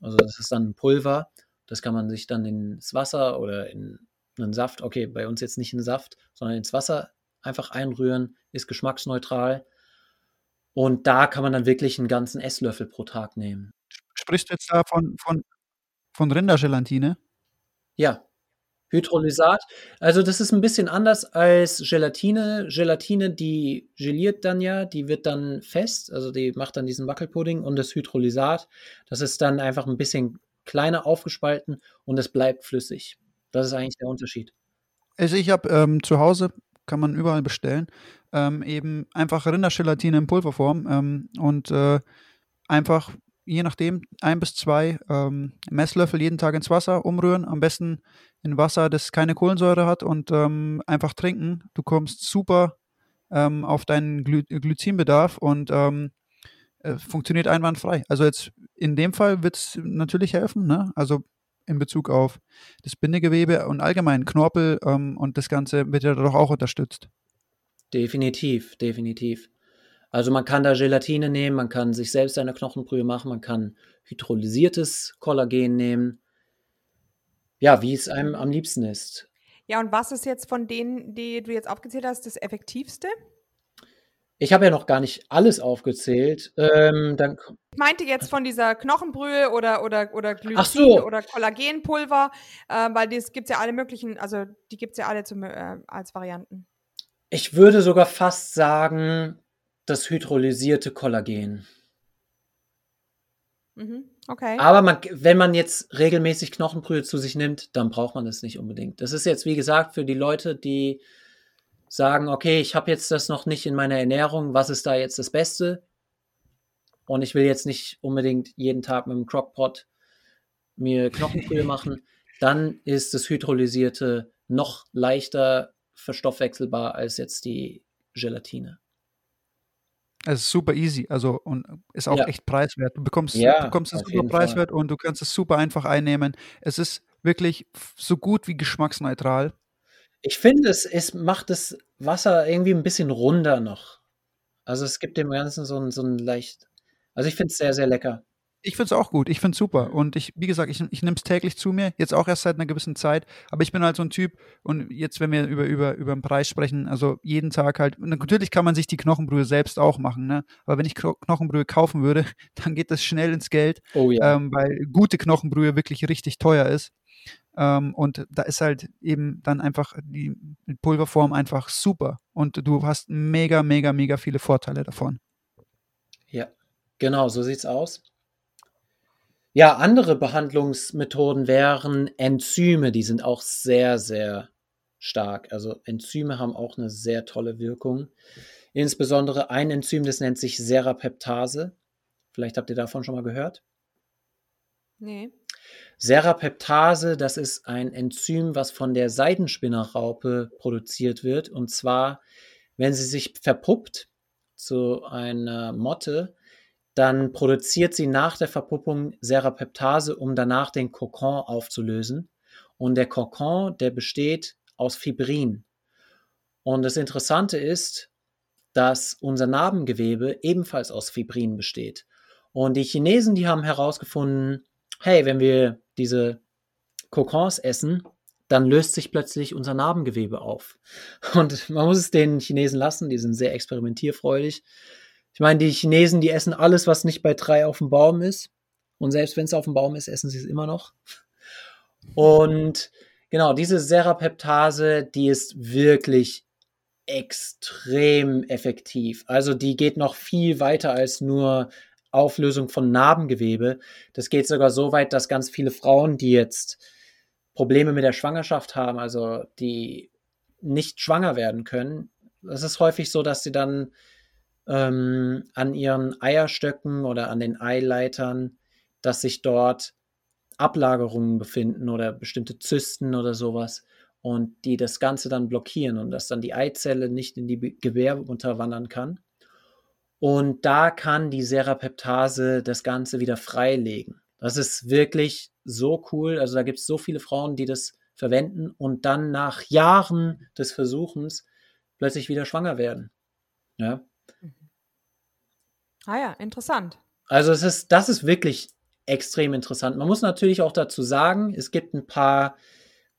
Also das ist dann ein Pulver. Das kann man sich dann ins Wasser oder in einen Saft, okay, bei uns jetzt nicht in Saft, sondern ins Wasser einfach einrühren, ist geschmacksneutral. Und da kann man dann wirklich einen ganzen Esslöffel pro Tag nehmen. Sprichst du jetzt da von, von, von Rindergelatine? Ja, Hydrolysat. Also das ist ein bisschen anders als Gelatine. Gelatine, die geliert dann ja, die wird dann fest, also die macht dann diesen Wackelpudding und das Hydrolysat, das ist dann einfach ein bisschen kleiner aufgespalten und es bleibt flüssig. Das ist eigentlich der Unterschied. Also ich habe ähm, zu Hause, kann man überall bestellen, ähm, eben einfach Rindergelatine in Pulverform ähm, und äh, einfach je nachdem ein bis zwei ähm, Messlöffel jeden Tag ins Wasser umrühren. Am besten in Wasser, das keine Kohlensäure hat und ähm, einfach trinken. Du kommst super ähm, auf deinen Gly Glycinbedarf und äh, funktioniert einwandfrei. Also jetzt in dem Fall wird es natürlich helfen, ne? Also in Bezug auf das Bindegewebe und allgemein Knorpel ähm, und das Ganze wird ja doch auch unterstützt. Definitiv, definitiv. Also man kann da Gelatine nehmen, man kann sich selbst eine Knochenbrühe machen, man kann hydrolysiertes Kollagen nehmen. Ja, wie es einem am liebsten ist. Ja, und was ist jetzt von denen, die du jetzt aufgezählt hast, das effektivste? Ich habe ja noch gar nicht alles aufgezählt. Ähm, dann ich meinte jetzt von dieser Knochenbrühe oder, oder, oder Glycin so. oder Kollagenpulver, äh, weil es gibt ja alle möglichen, also die gibt es ja alle zum, äh, als Varianten. Ich würde sogar fast sagen, das hydrolysierte Kollagen. Mhm, okay. Aber man, wenn man jetzt regelmäßig Knochenbrühe zu sich nimmt, dann braucht man das nicht unbedingt. Das ist jetzt, wie gesagt, für die Leute, die sagen, okay, ich habe jetzt das noch nicht in meiner Ernährung, was ist da jetzt das Beste? Und ich will jetzt nicht unbedingt jeden Tag mit dem Crockpot mir Knochenbrühe <laughs> machen, dann ist das Hydrolysierte noch leichter verstoffwechselbar als jetzt die Gelatine. Es ist super easy, also und ist auch Ja. echt preiswert. Du bekommst, Ja, du bekommst es super jeden Fall. preiswert und du kannst es super einfach einnehmen. Es ist wirklich so gut wie geschmacksneutral. Ich finde, es, es macht das Wasser irgendwie ein bisschen runder noch. Also es gibt dem Ganzen so ein, so ein leicht. Also ich finde es sehr, sehr lecker. Ich finde es auch gut. Ich finde es super. Und ich, wie gesagt, ich, ich nehme es täglich zu mir. Jetzt auch erst seit einer gewissen Zeit. Aber ich bin halt so ein Typ. Und jetzt, wenn wir über, über, über den Preis sprechen, also jeden Tag halt. Und natürlich kann man sich die Knochenbrühe selbst auch machen. Ne? Aber wenn ich Kno Knochenbrühe kaufen würde, <laughs> dann geht das schnell ins Geld. Oh ja. ähm, weil gute Knochenbrühe wirklich richtig teuer ist. Ähm, und da ist halt eben dann einfach die Pulverform einfach super. Und du hast mega, mega, mega viele Vorteile davon. Ja, genau, so sieht's aus. Ja, andere Behandlungsmethoden wären Enzyme, die sind auch sehr, sehr stark. Also Enzyme haben auch eine sehr tolle Wirkung. Insbesondere ein Enzym, das nennt sich Serapeptase. Vielleicht habt ihr davon schon mal gehört. Nee. Serapeptase, das ist ein Enzym, was von der Seidenspinnerraupe produziert wird. Und zwar, wenn sie sich verpuppt zu einer Motte, dann produziert sie nach der Verpuppung Serapeptase, um danach den Kokon aufzulösen. Und der Kokon, der besteht aus Fibrin. Und das Interessante ist, dass unser Narbengewebe ebenfalls aus Fibrin besteht. Und die Chinesen, die haben herausgefunden, hey, wenn wir diese Kokons essen, dann löst sich plötzlich unser Narbengewebe auf. <laughs> Und man muss es den Chinesen lassen, die sind sehr experimentierfreudig. Ich meine, die Chinesen, die essen alles, was nicht bei drei auf dem Baum ist. Und selbst wenn es auf dem Baum ist, essen sie es immer noch. Und genau, diese Serapeptase, die ist wirklich extrem effektiv. Also die geht noch viel weiter als nur Auflösung von Narbengewebe. Das geht sogar so weit, dass ganz viele Frauen, die jetzt Probleme mit der Schwangerschaft haben, also die nicht schwanger werden können, es ist häufig so, dass sie dann ähm, an ihren Eierstöcken oder an den Eileitern, dass sich dort Ablagerungen befinden oder bestimmte Zysten oder sowas und die das Ganze dann blockieren und dass dann die Eizelle nicht in die Gebärmutter wandern kann. Und da kann die Serapeptase das Ganze wieder freilegen. Das ist wirklich so cool. Also da gibt es so viele Frauen, die das verwenden und dann nach Jahren des Versuchens plötzlich wieder schwanger werden. Ja. Mhm. Ah ja, interessant. Also es ist, das ist wirklich extrem interessant. Man muss natürlich auch dazu sagen, es gibt ein paar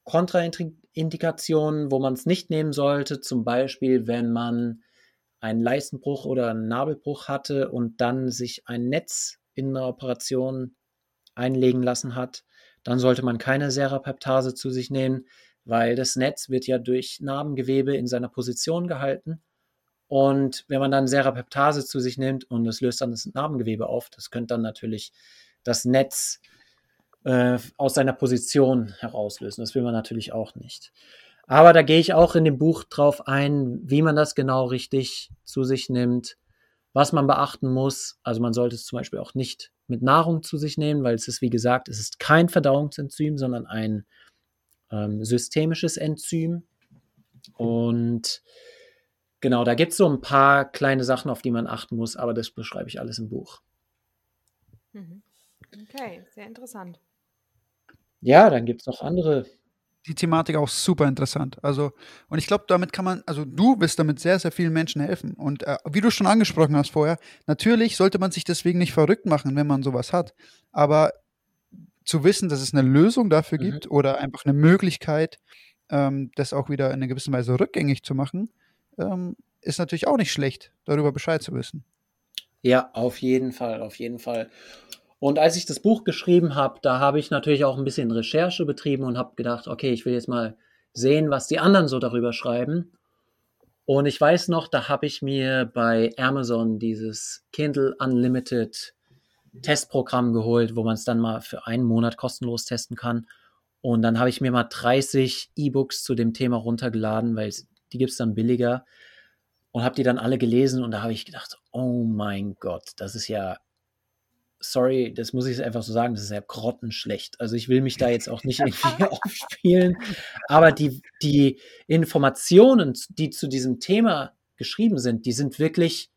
Kontraindikationen, wo man es nicht nehmen sollte. Zum Beispiel, wenn man einen Leistenbruch oder einen Nabelbruch hatte und dann sich ein Netz in einer Operation einlegen lassen hat, dann sollte man keine Serapeptase zu sich nehmen, weil das Netz wird ja durch Narbengewebe in seiner Position gehalten. Und wenn man dann Serapeptase zu sich nimmt und es löst dann das Narbengewebe auf, das könnte dann natürlich das Netz äh, aus seiner Position herauslösen. Das will man natürlich auch nicht. Aber da gehe ich auch in dem Buch drauf ein, wie man das genau richtig zu sich nimmt, was man beachten muss. Also man sollte es zum Beispiel auch nicht mit Nahrung zu sich nehmen, weil es ist, wie gesagt, es ist kein Verdauungsenzym, sondern ein ähm, systemisches Enzym. Und genau, da gibt es so ein paar kleine Sachen, auf die man achten muss, aber das beschreibe ich alles im Buch. Mhm. Okay, sehr interessant. Ja, dann gibt es noch andere die Thematik auch super interessant. Also, und ich glaube, damit kann man, also du wirst damit sehr, sehr vielen Menschen helfen. Und äh, wie du schon angesprochen hast vorher, natürlich sollte man sich deswegen nicht verrückt machen, wenn man sowas hat. Aber zu wissen, dass es eine Lösung dafür mhm. gibt oder einfach eine Möglichkeit, ähm, das auch wieder in einer gewissen Weise rückgängig zu machen, ähm, ist natürlich auch nicht schlecht, darüber Bescheid zu wissen. Ja, auf jeden Fall, auf jeden Fall. Und als ich das Buch geschrieben habe, da habe ich natürlich auch ein bisschen Recherche betrieben und habe gedacht, okay, ich will jetzt mal sehen, was die anderen so darüber schreiben. Und ich weiß noch, da habe ich mir bei Amazon dieses Kindle Unlimited Testprogramm geholt, wo man es dann mal für einen Monat kostenlos testen kann. Und dann habe ich mir mal 30 E-Books zu dem Thema runtergeladen, weil die gibt es dann billiger. Und habe die dann alle gelesen und da habe ich gedacht, oh mein Gott, das ist ja sorry, das muss ich einfach so sagen, das ist ja grottenschlecht. Also ich will mich da jetzt auch nicht <laughs> irgendwie <laughs> aufspielen, aber die, die Informationen, die zu diesem Thema geschrieben sind, die sind wirklich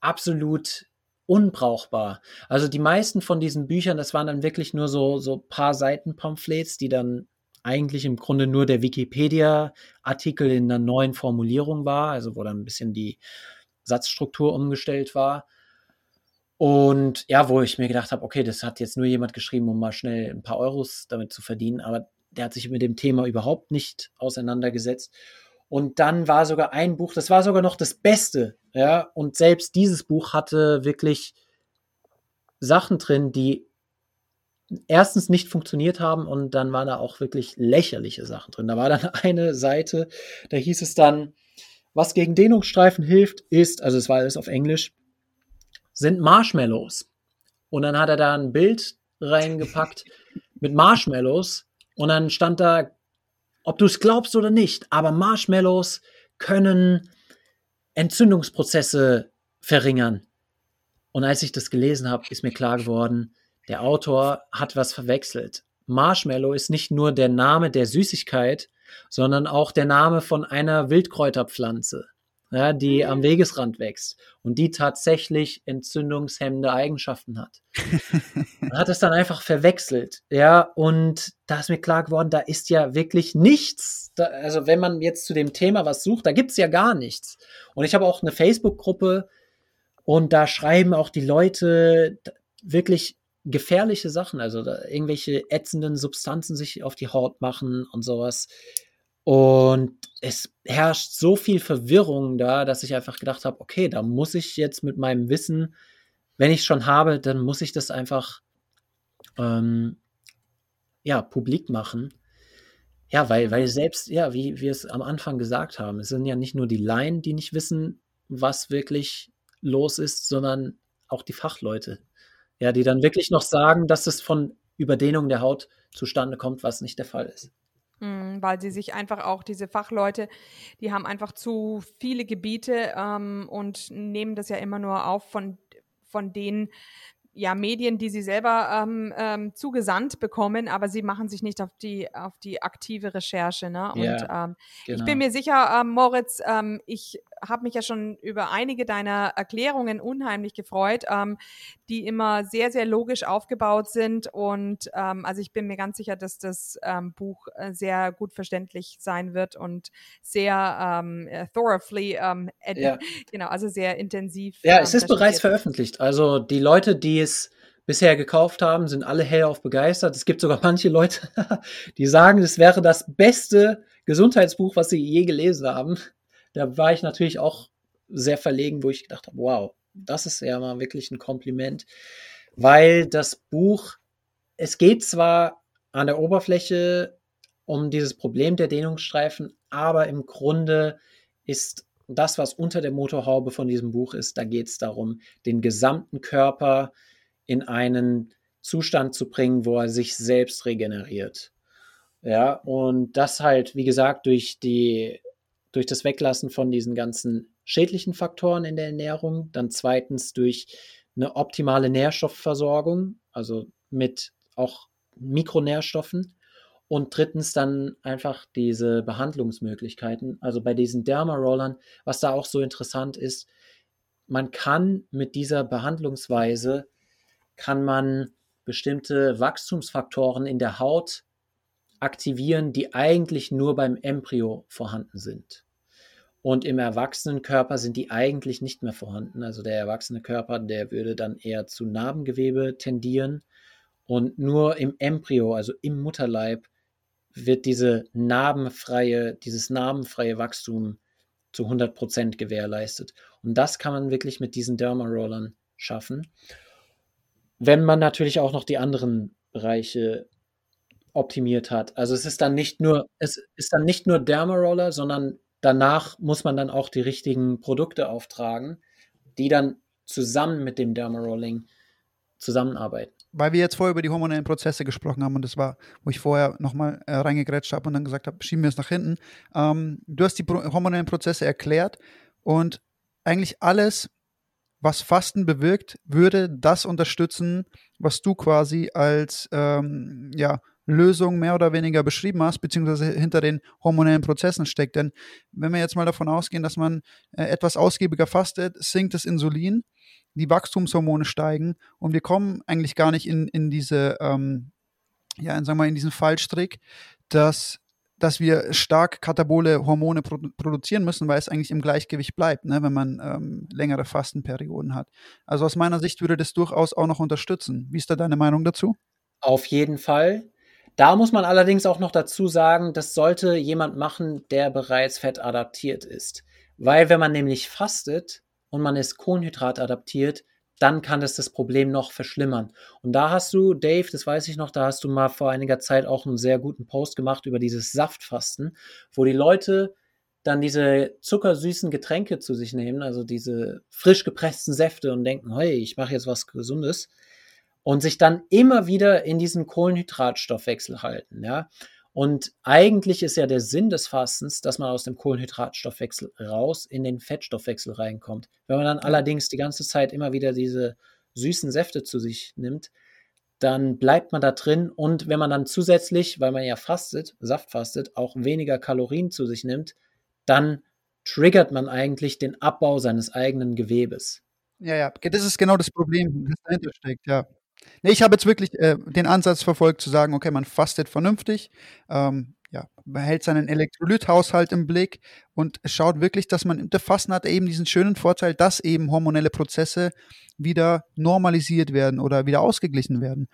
absolut unbrauchbar. Also die meisten von diesen Büchern, das waren dann wirklich nur so, so paar Seiten Pamphlets, die dann eigentlich im Grunde nur der Wikipedia-Artikel in einer neuen Formulierung war, also wo dann ein bisschen die Satzstruktur umgestellt war. Und ja, wo ich mir gedacht habe, okay, das hat jetzt nur jemand geschrieben, um mal schnell ein paar Euros damit zu verdienen, aber der hat sich mit dem Thema überhaupt nicht auseinandergesetzt. Und dann war sogar ein Buch, das war sogar noch das Beste, ja, und selbst dieses Buch hatte wirklich Sachen drin, die erstens nicht funktioniert haben und dann waren da auch wirklich lächerliche Sachen drin. Da war dann <laughs> eine Seite, da hieß es dann, was gegen Dehnungsstreifen hilft, ist, also es war alles auf Englisch, sind Marshmallows. Und dann hat er da ein Bild reingepackt <laughs> mit Marshmallows und dann stand da, ob du es glaubst oder nicht, aber Marshmallows können Entzündungsprozesse verringern. Und als ich das gelesen habe, ist mir klar geworden, der Autor hat was verwechselt. Marshmallow ist nicht nur der Name der Süßigkeit, sondern auch der Name von einer Wildkräuterpflanze, ja, die am Wegesrand wächst und die tatsächlich entzündungshemmende Eigenschaften hat. Man hat es dann einfach verwechselt, ja, und da ist mir klar geworden, da ist ja wirklich nichts. Da, also wenn man jetzt zu dem Thema was sucht, da gibt's ja gar nichts. Und ich habe auch eine Facebook-Gruppe und da schreiben auch die Leute wirklich gefährliche Sachen, also irgendwelche ätzenden Substanzen sich auf die Haut machen und sowas. Und es herrscht so viel Verwirrung da, dass ich einfach gedacht habe, okay, da muss ich jetzt mit meinem Wissen, wenn ich schon habe, dann muss ich das einfach ähm, ja, publik machen. Ja, weil, weil selbst, ja, wie wir es am Anfang gesagt haben, es sind ja nicht nur die Laien, die nicht wissen, was wirklich los ist, sondern auch die Fachleute. Ja, die dann wirklich noch sagen, dass es von Überdehnung der Haut zustande kommt, was nicht der Fall ist. Mhm, weil sie sich einfach auch, diese Fachleute, die haben einfach zu viele Gebiete ähm, und nehmen das ja immer nur auf von, von den ja, Medien, die sie selber ähm, ähm, zugesandt bekommen, aber sie machen sich nicht auf die, auf die aktive Recherche. Ne? Und Ja, ähm, ich genau. bin mir sicher, ähm, Moritz, ähm, ich habe mich ja schon über einige deiner Erklärungen unheimlich gefreut, ähm, die immer sehr, sehr logisch aufgebaut sind. Und ähm, also ich bin mir ganz sicher, dass das ähm, Buch äh, sehr gut verständlich sein wird und sehr ähm, äh, thoroughly, ähm, Ja. <laughs> genau, also sehr intensiv. Ja, ähm, es ist bereits veröffentlicht. Also die Leute, die es bisher gekauft haben, sind alle hellauf begeistert. Es gibt sogar <laughs> manche Leute, die sagen, es wäre das beste Gesundheitsbuch, was sie je gelesen haben. Da war ich natürlich auch sehr verlegen, wo ich gedacht habe, wow, das ist ja mal wirklich ein Kompliment, weil das Buch, es geht zwar an der Oberfläche um dieses Problem der Dehnungsstreifen, aber im Grunde ist das, was unter der Motorhaube von diesem Buch ist, da geht es darum, den gesamten Körper in einen Zustand zu bringen, wo er sich selbst regeneriert. Ja, und das halt, wie gesagt, durch die, durch das Weglassen von diesen ganzen schädlichen Faktoren in der Ernährung, dann zweitens durch eine optimale Nährstoffversorgung, also mit auch Mikronährstoffen und drittens dann einfach diese Behandlungsmöglichkeiten. Also bei diesen Dermarollern, was da auch so interessant ist, man kann mit dieser Behandlungsweise, kann man bestimmte Wachstumsfaktoren in der Haut aktivieren, die eigentlich nur beim Embryo vorhanden sind. Und im erwachsenen Körper sind die eigentlich nicht mehr vorhanden. Also der erwachsene Körper, der würde dann eher zu Narbengewebe tendieren. Und nur im Embryo, also im Mutterleib, wird diese narbenfreie, dieses narbenfreie Wachstum zu 100% gewährleistet. Und das kann man wirklich mit diesen Dermarollern schaffen. Wenn man natürlich auch noch die anderen Bereiche optimiert hat. Also es ist dann nicht nur, es ist dann nicht nur Dermaroller, sondern danach muss man dann auch die richtigen Produkte auftragen, die dann zusammen mit dem Dermarolling zusammenarbeiten. Weil wir jetzt vorher über die hormonellen Prozesse gesprochen haben und das war, wo ich vorher nochmal äh, reingegrätscht habe und dann gesagt habe, schieben wir es nach hinten. Ähm, du hast die Pro hormonellen Prozesse erklärt und eigentlich alles, was Fasten bewirkt, würde das unterstützen, was du quasi als ähm, ja, Lösung mehr oder weniger beschrieben hast, beziehungsweise hinter den hormonellen Prozessen steckt. Denn wenn wir jetzt mal davon ausgehen, dass man äh, etwas ausgiebiger fastet, sinkt das Insulin, die Wachstumshormone steigen und wir kommen eigentlich gar nicht in, in diese, ähm, ja, sagen wir mal, in diesen Fallstrick, dass, dass wir stark katabole Hormone produ produzieren müssen, weil es eigentlich im Gleichgewicht bleibt, ne, wenn man ähm, längere Fastenperioden hat. Also aus meiner Sicht würde das durchaus auch noch unterstützen. Wie ist da deine Meinung dazu? Auf jeden Fall. Da muss man allerdings auch noch dazu sagen, das sollte jemand machen, der bereits fettadaptiert ist. Weil wenn man nämlich fastet und man ist Kohlenhydrat adaptiert, dann kann das das Problem noch verschlimmern. Und da hast du, Dave, das weiß ich noch, da hast du mal vor einiger Zeit auch einen sehr guten Post gemacht über dieses Saftfasten, wo die Leute dann diese zuckersüßen Getränke zu sich nehmen, also diese frisch gepressten Säfte und denken, hey, ich mache jetzt was Gesundes und sich dann immer wieder in diesen Kohlenhydratstoffwechsel halten, ja. Und eigentlich ist ja der Sinn des Fastens, dass man aus dem Kohlenhydratstoffwechsel raus in den Fettstoffwechsel reinkommt. Wenn man dann allerdings die ganze Zeit immer wieder diese süßen Säfte zu sich nimmt, dann bleibt man da drin und wenn man dann zusätzlich, weil man ja fastet, Saft fastet, auch weniger Kalorien zu sich nimmt, dann triggert man eigentlich den Abbau seines eigenen Gewebes. Ja, ja, das ist genau das Problem, das dahinter steckt, ja. Ne, ich habe jetzt wirklich äh, den Ansatz verfolgt zu sagen, okay, man fastet vernünftig, ähm, ja, behält seinen Elektrolythaushalt im Blick und schaut wirklich, dass man, der Fasten hat eben diesen schönen Vorteil, dass eben hormonelle Prozesse wieder normalisiert werden oder wieder ausgeglichen werden.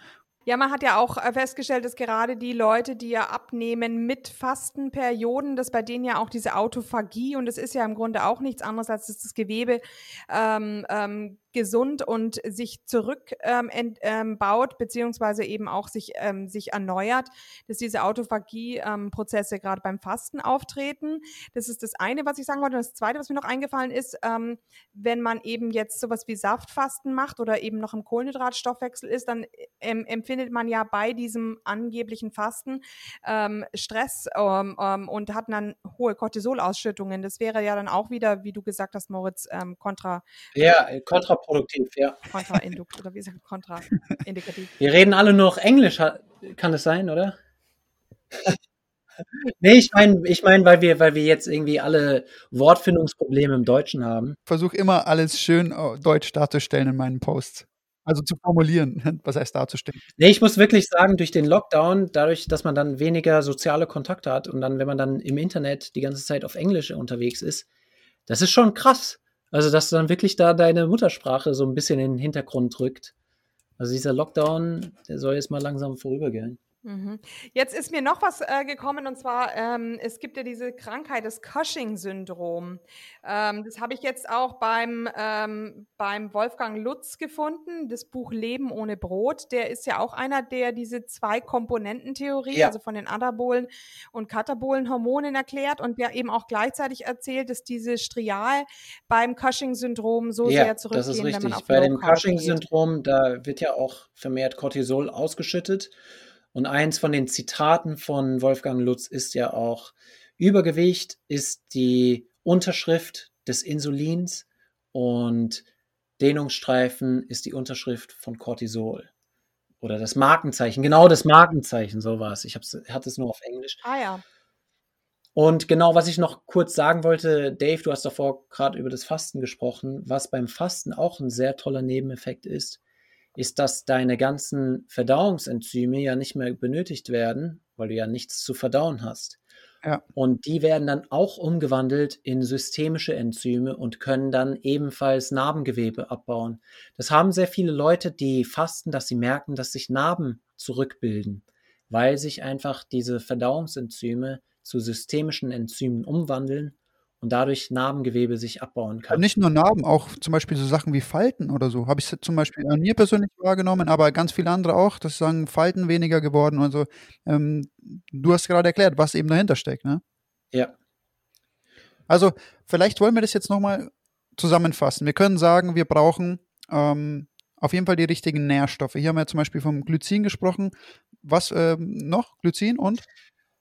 Ja, man hat ja auch äh, festgestellt, dass gerade die Leute, die ja abnehmen mit Fastenperioden, dass bei denen ja auch diese Autophagie und es ist ja im Grunde auch nichts anderes als dass das Gewebe ähm, ähm, gesund und sich zurückbaut, ähm, ähm, beziehungsweise eben auch sich, ähm, sich erneuert, dass diese Autophagie-Prozesse ähm, gerade beim Fasten auftreten. Das ist das eine, was ich sagen wollte. Und das zweite, was mir noch eingefallen ist, ähm, wenn man eben jetzt sowas wie Saftfasten macht oder eben noch im Kohlenhydratstoffwechsel ist, dann ähm, empfindet man ja bei diesem angeblichen Fasten Stress und hat dann hohe Cortisolausschüttungen. Das wäre ja dann auch wieder, wie du gesagt hast, Moritz, kontra. Ja, kontra kontraproduktiv, ja. Kontraindukt oder wie sagt kontraindikativ. Wir reden alle nur noch Englisch, kann es sein, oder? nee, ich meine, ich mein, weil wir, weil wir jetzt irgendwie alle Wortfindungsprobleme im Deutschen haben. Ich versuche immer alles schön äh, deutsch darzustellen in meinen Posts. Also zu formulieren, <laughs> was heißt darzustellen. Nee, ich muss wirklich sagen, durch den Lockdown, dadurch, dass man dann weniger soziale Kontakte hat und dann, wenn man dann im Internet die ganze Zeit auf Englisch unterwegs ist, das ist schon krass. Also, dass du dann wirklich da deine Muttersprache so ein bisschen in den Hintergrund drückt. Also dieser Lockdown, der soll jetzt mal langsam vorübergehen. Mhm. Jetzt ist mir noch was äh, gekommen und zwar, ähm, es gibt ja diese Krankheit, das Cushing-Syndrom. Ähm, das habe ich jetzt auch beim, ähm, beim Wolfgang Lutz gefunden, das Buch Leben ohne Brot. Der ist ja auch einer, der diese zwei Komponententheorie, ja. also von den Anabolen und Katabolen Hormonen erklärt und der eben auch gleichzeitig erzählt, dass diese Strial beim Cushing-Syndrom so ja, sehr zurückgehen, das ist richtig. wenn man auf Bei dem Cushing-Syndrom, da wird ja auch vermehrt Cortisol ausgeschüttet. Und eins von den Zitaten von Wolfgang Lutz ist ja auch, Übergewicht ist die Unterschrift des Insulins und Dehnungsstreifen ist die Unterschrift von Cortisol. Oder das Markenzeichen, genau das Markenzeichen, so war es. Ich hatte es nur auf Englisch. Ah ja. Und genau, was ich noch kurz sagen wollte, Dave, du hast davor gerade über das Fasten gesprochen, was beim Fasten auch ein sehr toller Nebeneffekt ist, ist, dass deine ganzen Verdauungsenzyme ja nicht mehr benötigt werden, weil du ja nichts zu verdauen hast. Ja. Und die werden dann auch umgewandelt in systemische Enzyme und können dann ebenfalls Narbengewebe abbauen. Das haben sehr viele Leute, die fasten, dass sie merken, dass sich Narben zurückbilden, weil sich einfach diese Verdauungsenzyme zu systemischen Enzymen umwandeln und dadurch Narbengewebe sich abbauen kann. Und nicht nur Narben, auch zum Beispiel so Sachen wie Falten oder so. Habe ich zum Beispiel an mir persönlich wahrgenommen, aber ganz viele andere auch, dass sagen, Falten weniger geworden und so. Ähm, du hast gerade erklärt, was eben dahinter steckt, ne? Ja. Also, vielleicht wollen wir das jetzt nochmal zusammenfassen. Wir können sagen, wir brauchen ähm, auf jeden Fall die richtigen Nährstoffe. Hier haben wir zum Beispiel vom Glycin gesprochen. Was ähm, noch? Glycin und?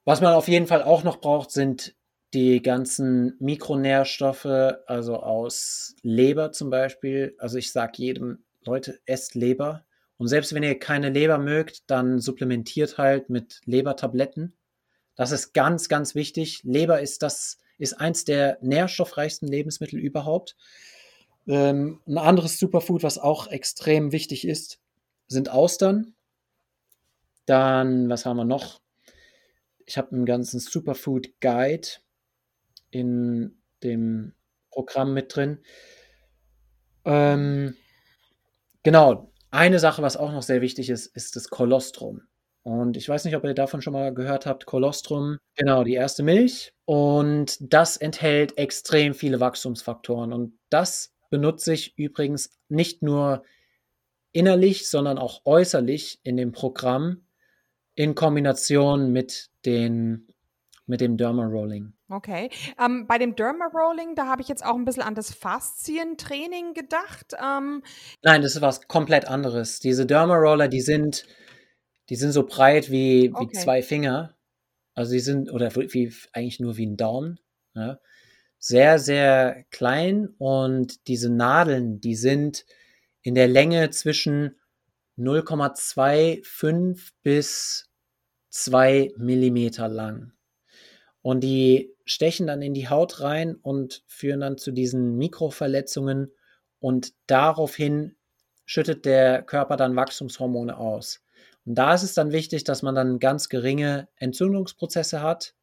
Was man auf jeden Fall auch noch braucht, sind die ganzen Mikronährstoffe, also aus Leber zum Beispiel. Also ich sage jedem, Leute, esst Leber. Und selbst wenn ihr keine Leber mögt, dann supplementiert halt mit Lebertabletten. Das ist ganz, ganz wichtig. Leber ist das, ist eins der nährstoffreichsten Lebensmittel überhaupt. Ähm, ein anderes Superfood, was auch extrem wichtig ist, sind Austern. Dann, was haben wir noch? Ich habe einen ganzen Superfood Guide in dem Programm mit drin. Ähm, genau, eine Sache, was auch noch sehr wichtig ist, ist das Kolostrum. Und ich weiß nicht, ob ihr davon schon mal gehört habt. Kolostrum, genau, die erste Milch. Und das enthält extrem viele Wachstumsfaktoren. Und das benutze ich übrigens nicht nur innerlich, sondern auch äußerlich in dem Programm in Kombination mit den mit dem Derma Rolling. Okay. Ähm, bei dem Derma Rolling, da habe ich jetzt auch ein bisschen an das Faszientraining gedacht. Ähm, Nein, das ist was komplett anderes. Diese Derma Roller, die sind, die sind so breit wie, okay. wie zwei Finger. Also die sind, oder wie, eigentlich nur wie ein Daumen. Ja. Sehr, sehr klein und diese Nadeln, die sind in der Länge zwischen 0,25 bis 2 Millimeter lang. Und die stechen dann in die Haut rein und führen dann zu diesen Mikroverletzungen und daraufhin schüttet der Körper dann Wachstumshormone aus. Und da ist es dann wichtig, dass man dann ganz geringe Entzündungsprozesse hat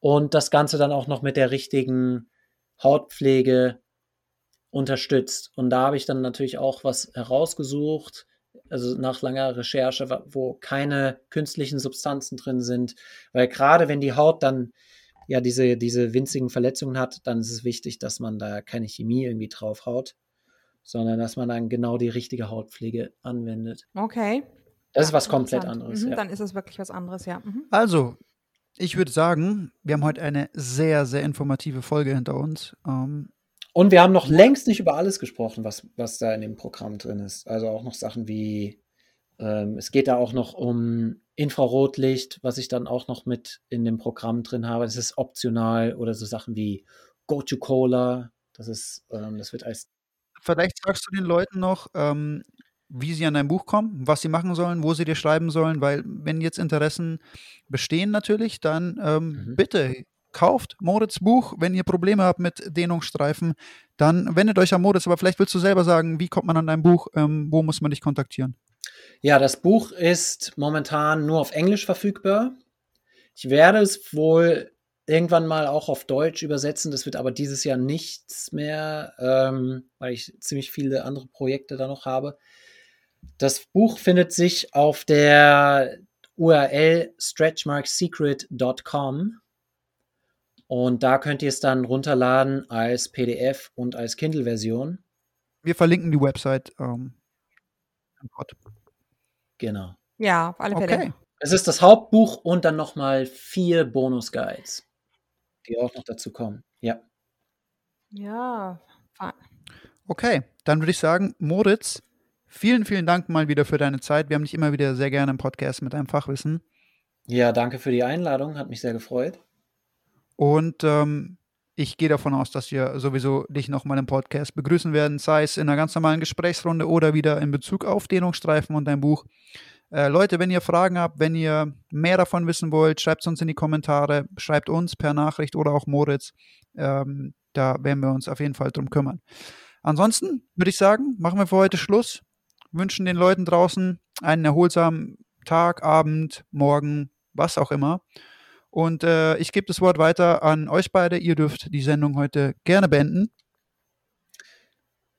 und das Ganze dann auch noch mit der richtigen Hautpflege unterstützt. Und da habe ich dann natürlich auch was herausgesucht, also nach langer Recherche, wo keine künstlichen Substanzen drin sind, weil gerade wenn die Haut dann ja diese, diese winzigen Verletzungen hat, dann ist es wichtig, dass man da keine Chemie irgendwie draufhaut, sondern dass man dann genau die richtige Hautpflege anwendet. Okay. Das ja, ist was komplett anderes. Mhm, ja. Dann ist es wirklich was anderes, ja. Mhm. Also, ich würde sagen, wir haben heute eine sehr, sehr informative Folge hinter uns. Ähm, und wir haben noch längst nicht über alles gesprochen, was, was da in dem Programm drin ist. Also auch noch Sachen wie, ähm, es geht da auch noch um Infrarotlicht, was ich dann auch noch mit in dem Programm drin habe. Das ist optional oder so Sachen wie Go to Cola. Das ist, ähm, das wird als. Vielleicht sagst du den Leuten noch, ähm, wie sie an dein Buch kommen, was sie machen sollen, wo sie dir schreiben sollen, weil wenn jetzt Interessen bestehen natürlich, dann ähm, mhm. bitte kauft Moritz Buch. Wenn ihr Probleme habt mit Dehnungsstreifen, dann wendet euch an Moritz. Aber vielleicht willst du selber sagen, wie kommt man an dein Buch? Ähm, wo muss man dich kontaktieren? Ja, das Buch ist momentan nur auf Englisch verfügbar. Ich werde es wohl irgendwann mal auch auf Deutsch übersetzen. Das wird aber dieses Jahr nichts mehr, ähm, weil ich ziemlich viele andere Projekte da noch habe. Das Buch findet sich auf der URL stretchmarksecret.com und da könnt ihr es dann runterladen als PDF und als Kindle-Version. Wir verlinken die Website. Ähm, genau. Ja, auf alle Fälle. Okay. Es ist das Hauptbuch und dann nochmal vier Bonus-Guides, die auch noch dazu kommen. Ja. Ja. Okay, dann würde ich sagen, Moritz, vielen, vielen Dank mal wieder für deine Zeit. Wir haben dich immer wieder sehr gerne im Podcast mit deinem Fachwissen. Ja, danke für die Einladung, hat mich sehr gefreut. Und ähm, ich gehe davon aus, dass wir sowieso dich nochmal im Podcast begrüßen werden, sei es in einer ganz normalen Gesprächsrunde oder wieder in Bezug auf Dehnungsstreifen und dein Buch. Äh, Leute, wenn ihr Fragen habt, wenn ihr mehr davon wissen wollt, schreibt es uns in die Kommentare, schreibt uns per Nachricht oder auch Moritz. Ähm, da werden wir uns auf jeden Fall drum kümmern. Ansonsten würde ich sagen, machen wir für heute Schluss. Wünschen den Leuten draußen einen erholsamen Tag, Abend, Morgen, was auch immer. Und äh, ich gebe das Wort weiter an euch beide. Ihr dürft die Sendung heute gerne beenden.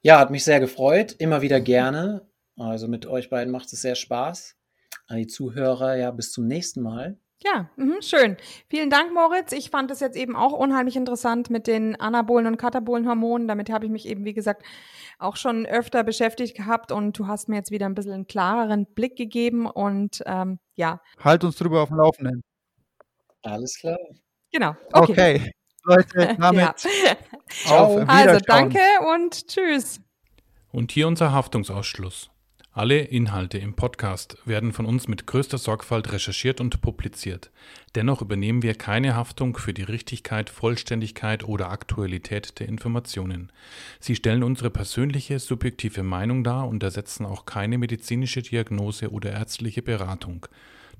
Ja, hat mich sehr gefreut. Immer wieder gerne. Also mit euch beiden macht es sehr Spaß. An die Zuhörer, ja, bis zum nächsten Mal. Ja, mh, schön. Vielen Dank, Moritz. Ich fand es jetzt eben auch unheimlich interessant mit den anabolen und katabolen Hormonen. Damit habe ich mich eben, wie gesagt, auch schon öfter beschäftigt gehabt und du hast mir jetzt wieder ein bisschen einen klareren Blick gegeben und ähm, ja. Halt uns drüber auf dem Laufenden. Alles klar. Genau. Okay. okay. Leute, <laughs> damit. ja. <laughs> Ciao. Also danke und tschüss. Und hier unser Haftungsausschluss. Alle Inhalte im Podcast werden von uns mit größter Sorgfalt recherchiert und publiziert. Dennoch übernehmen wir keine Haftung für die Richtigkeit, Vollständigkeit oder Aktualität der Informationen. Sie stellen unsere persönliche, subjektive Meinung dar und ersetzen auch keine medizinische Diagnose oder ärztliche Beratung.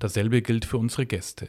Dasselbe gilt für unsere Gäste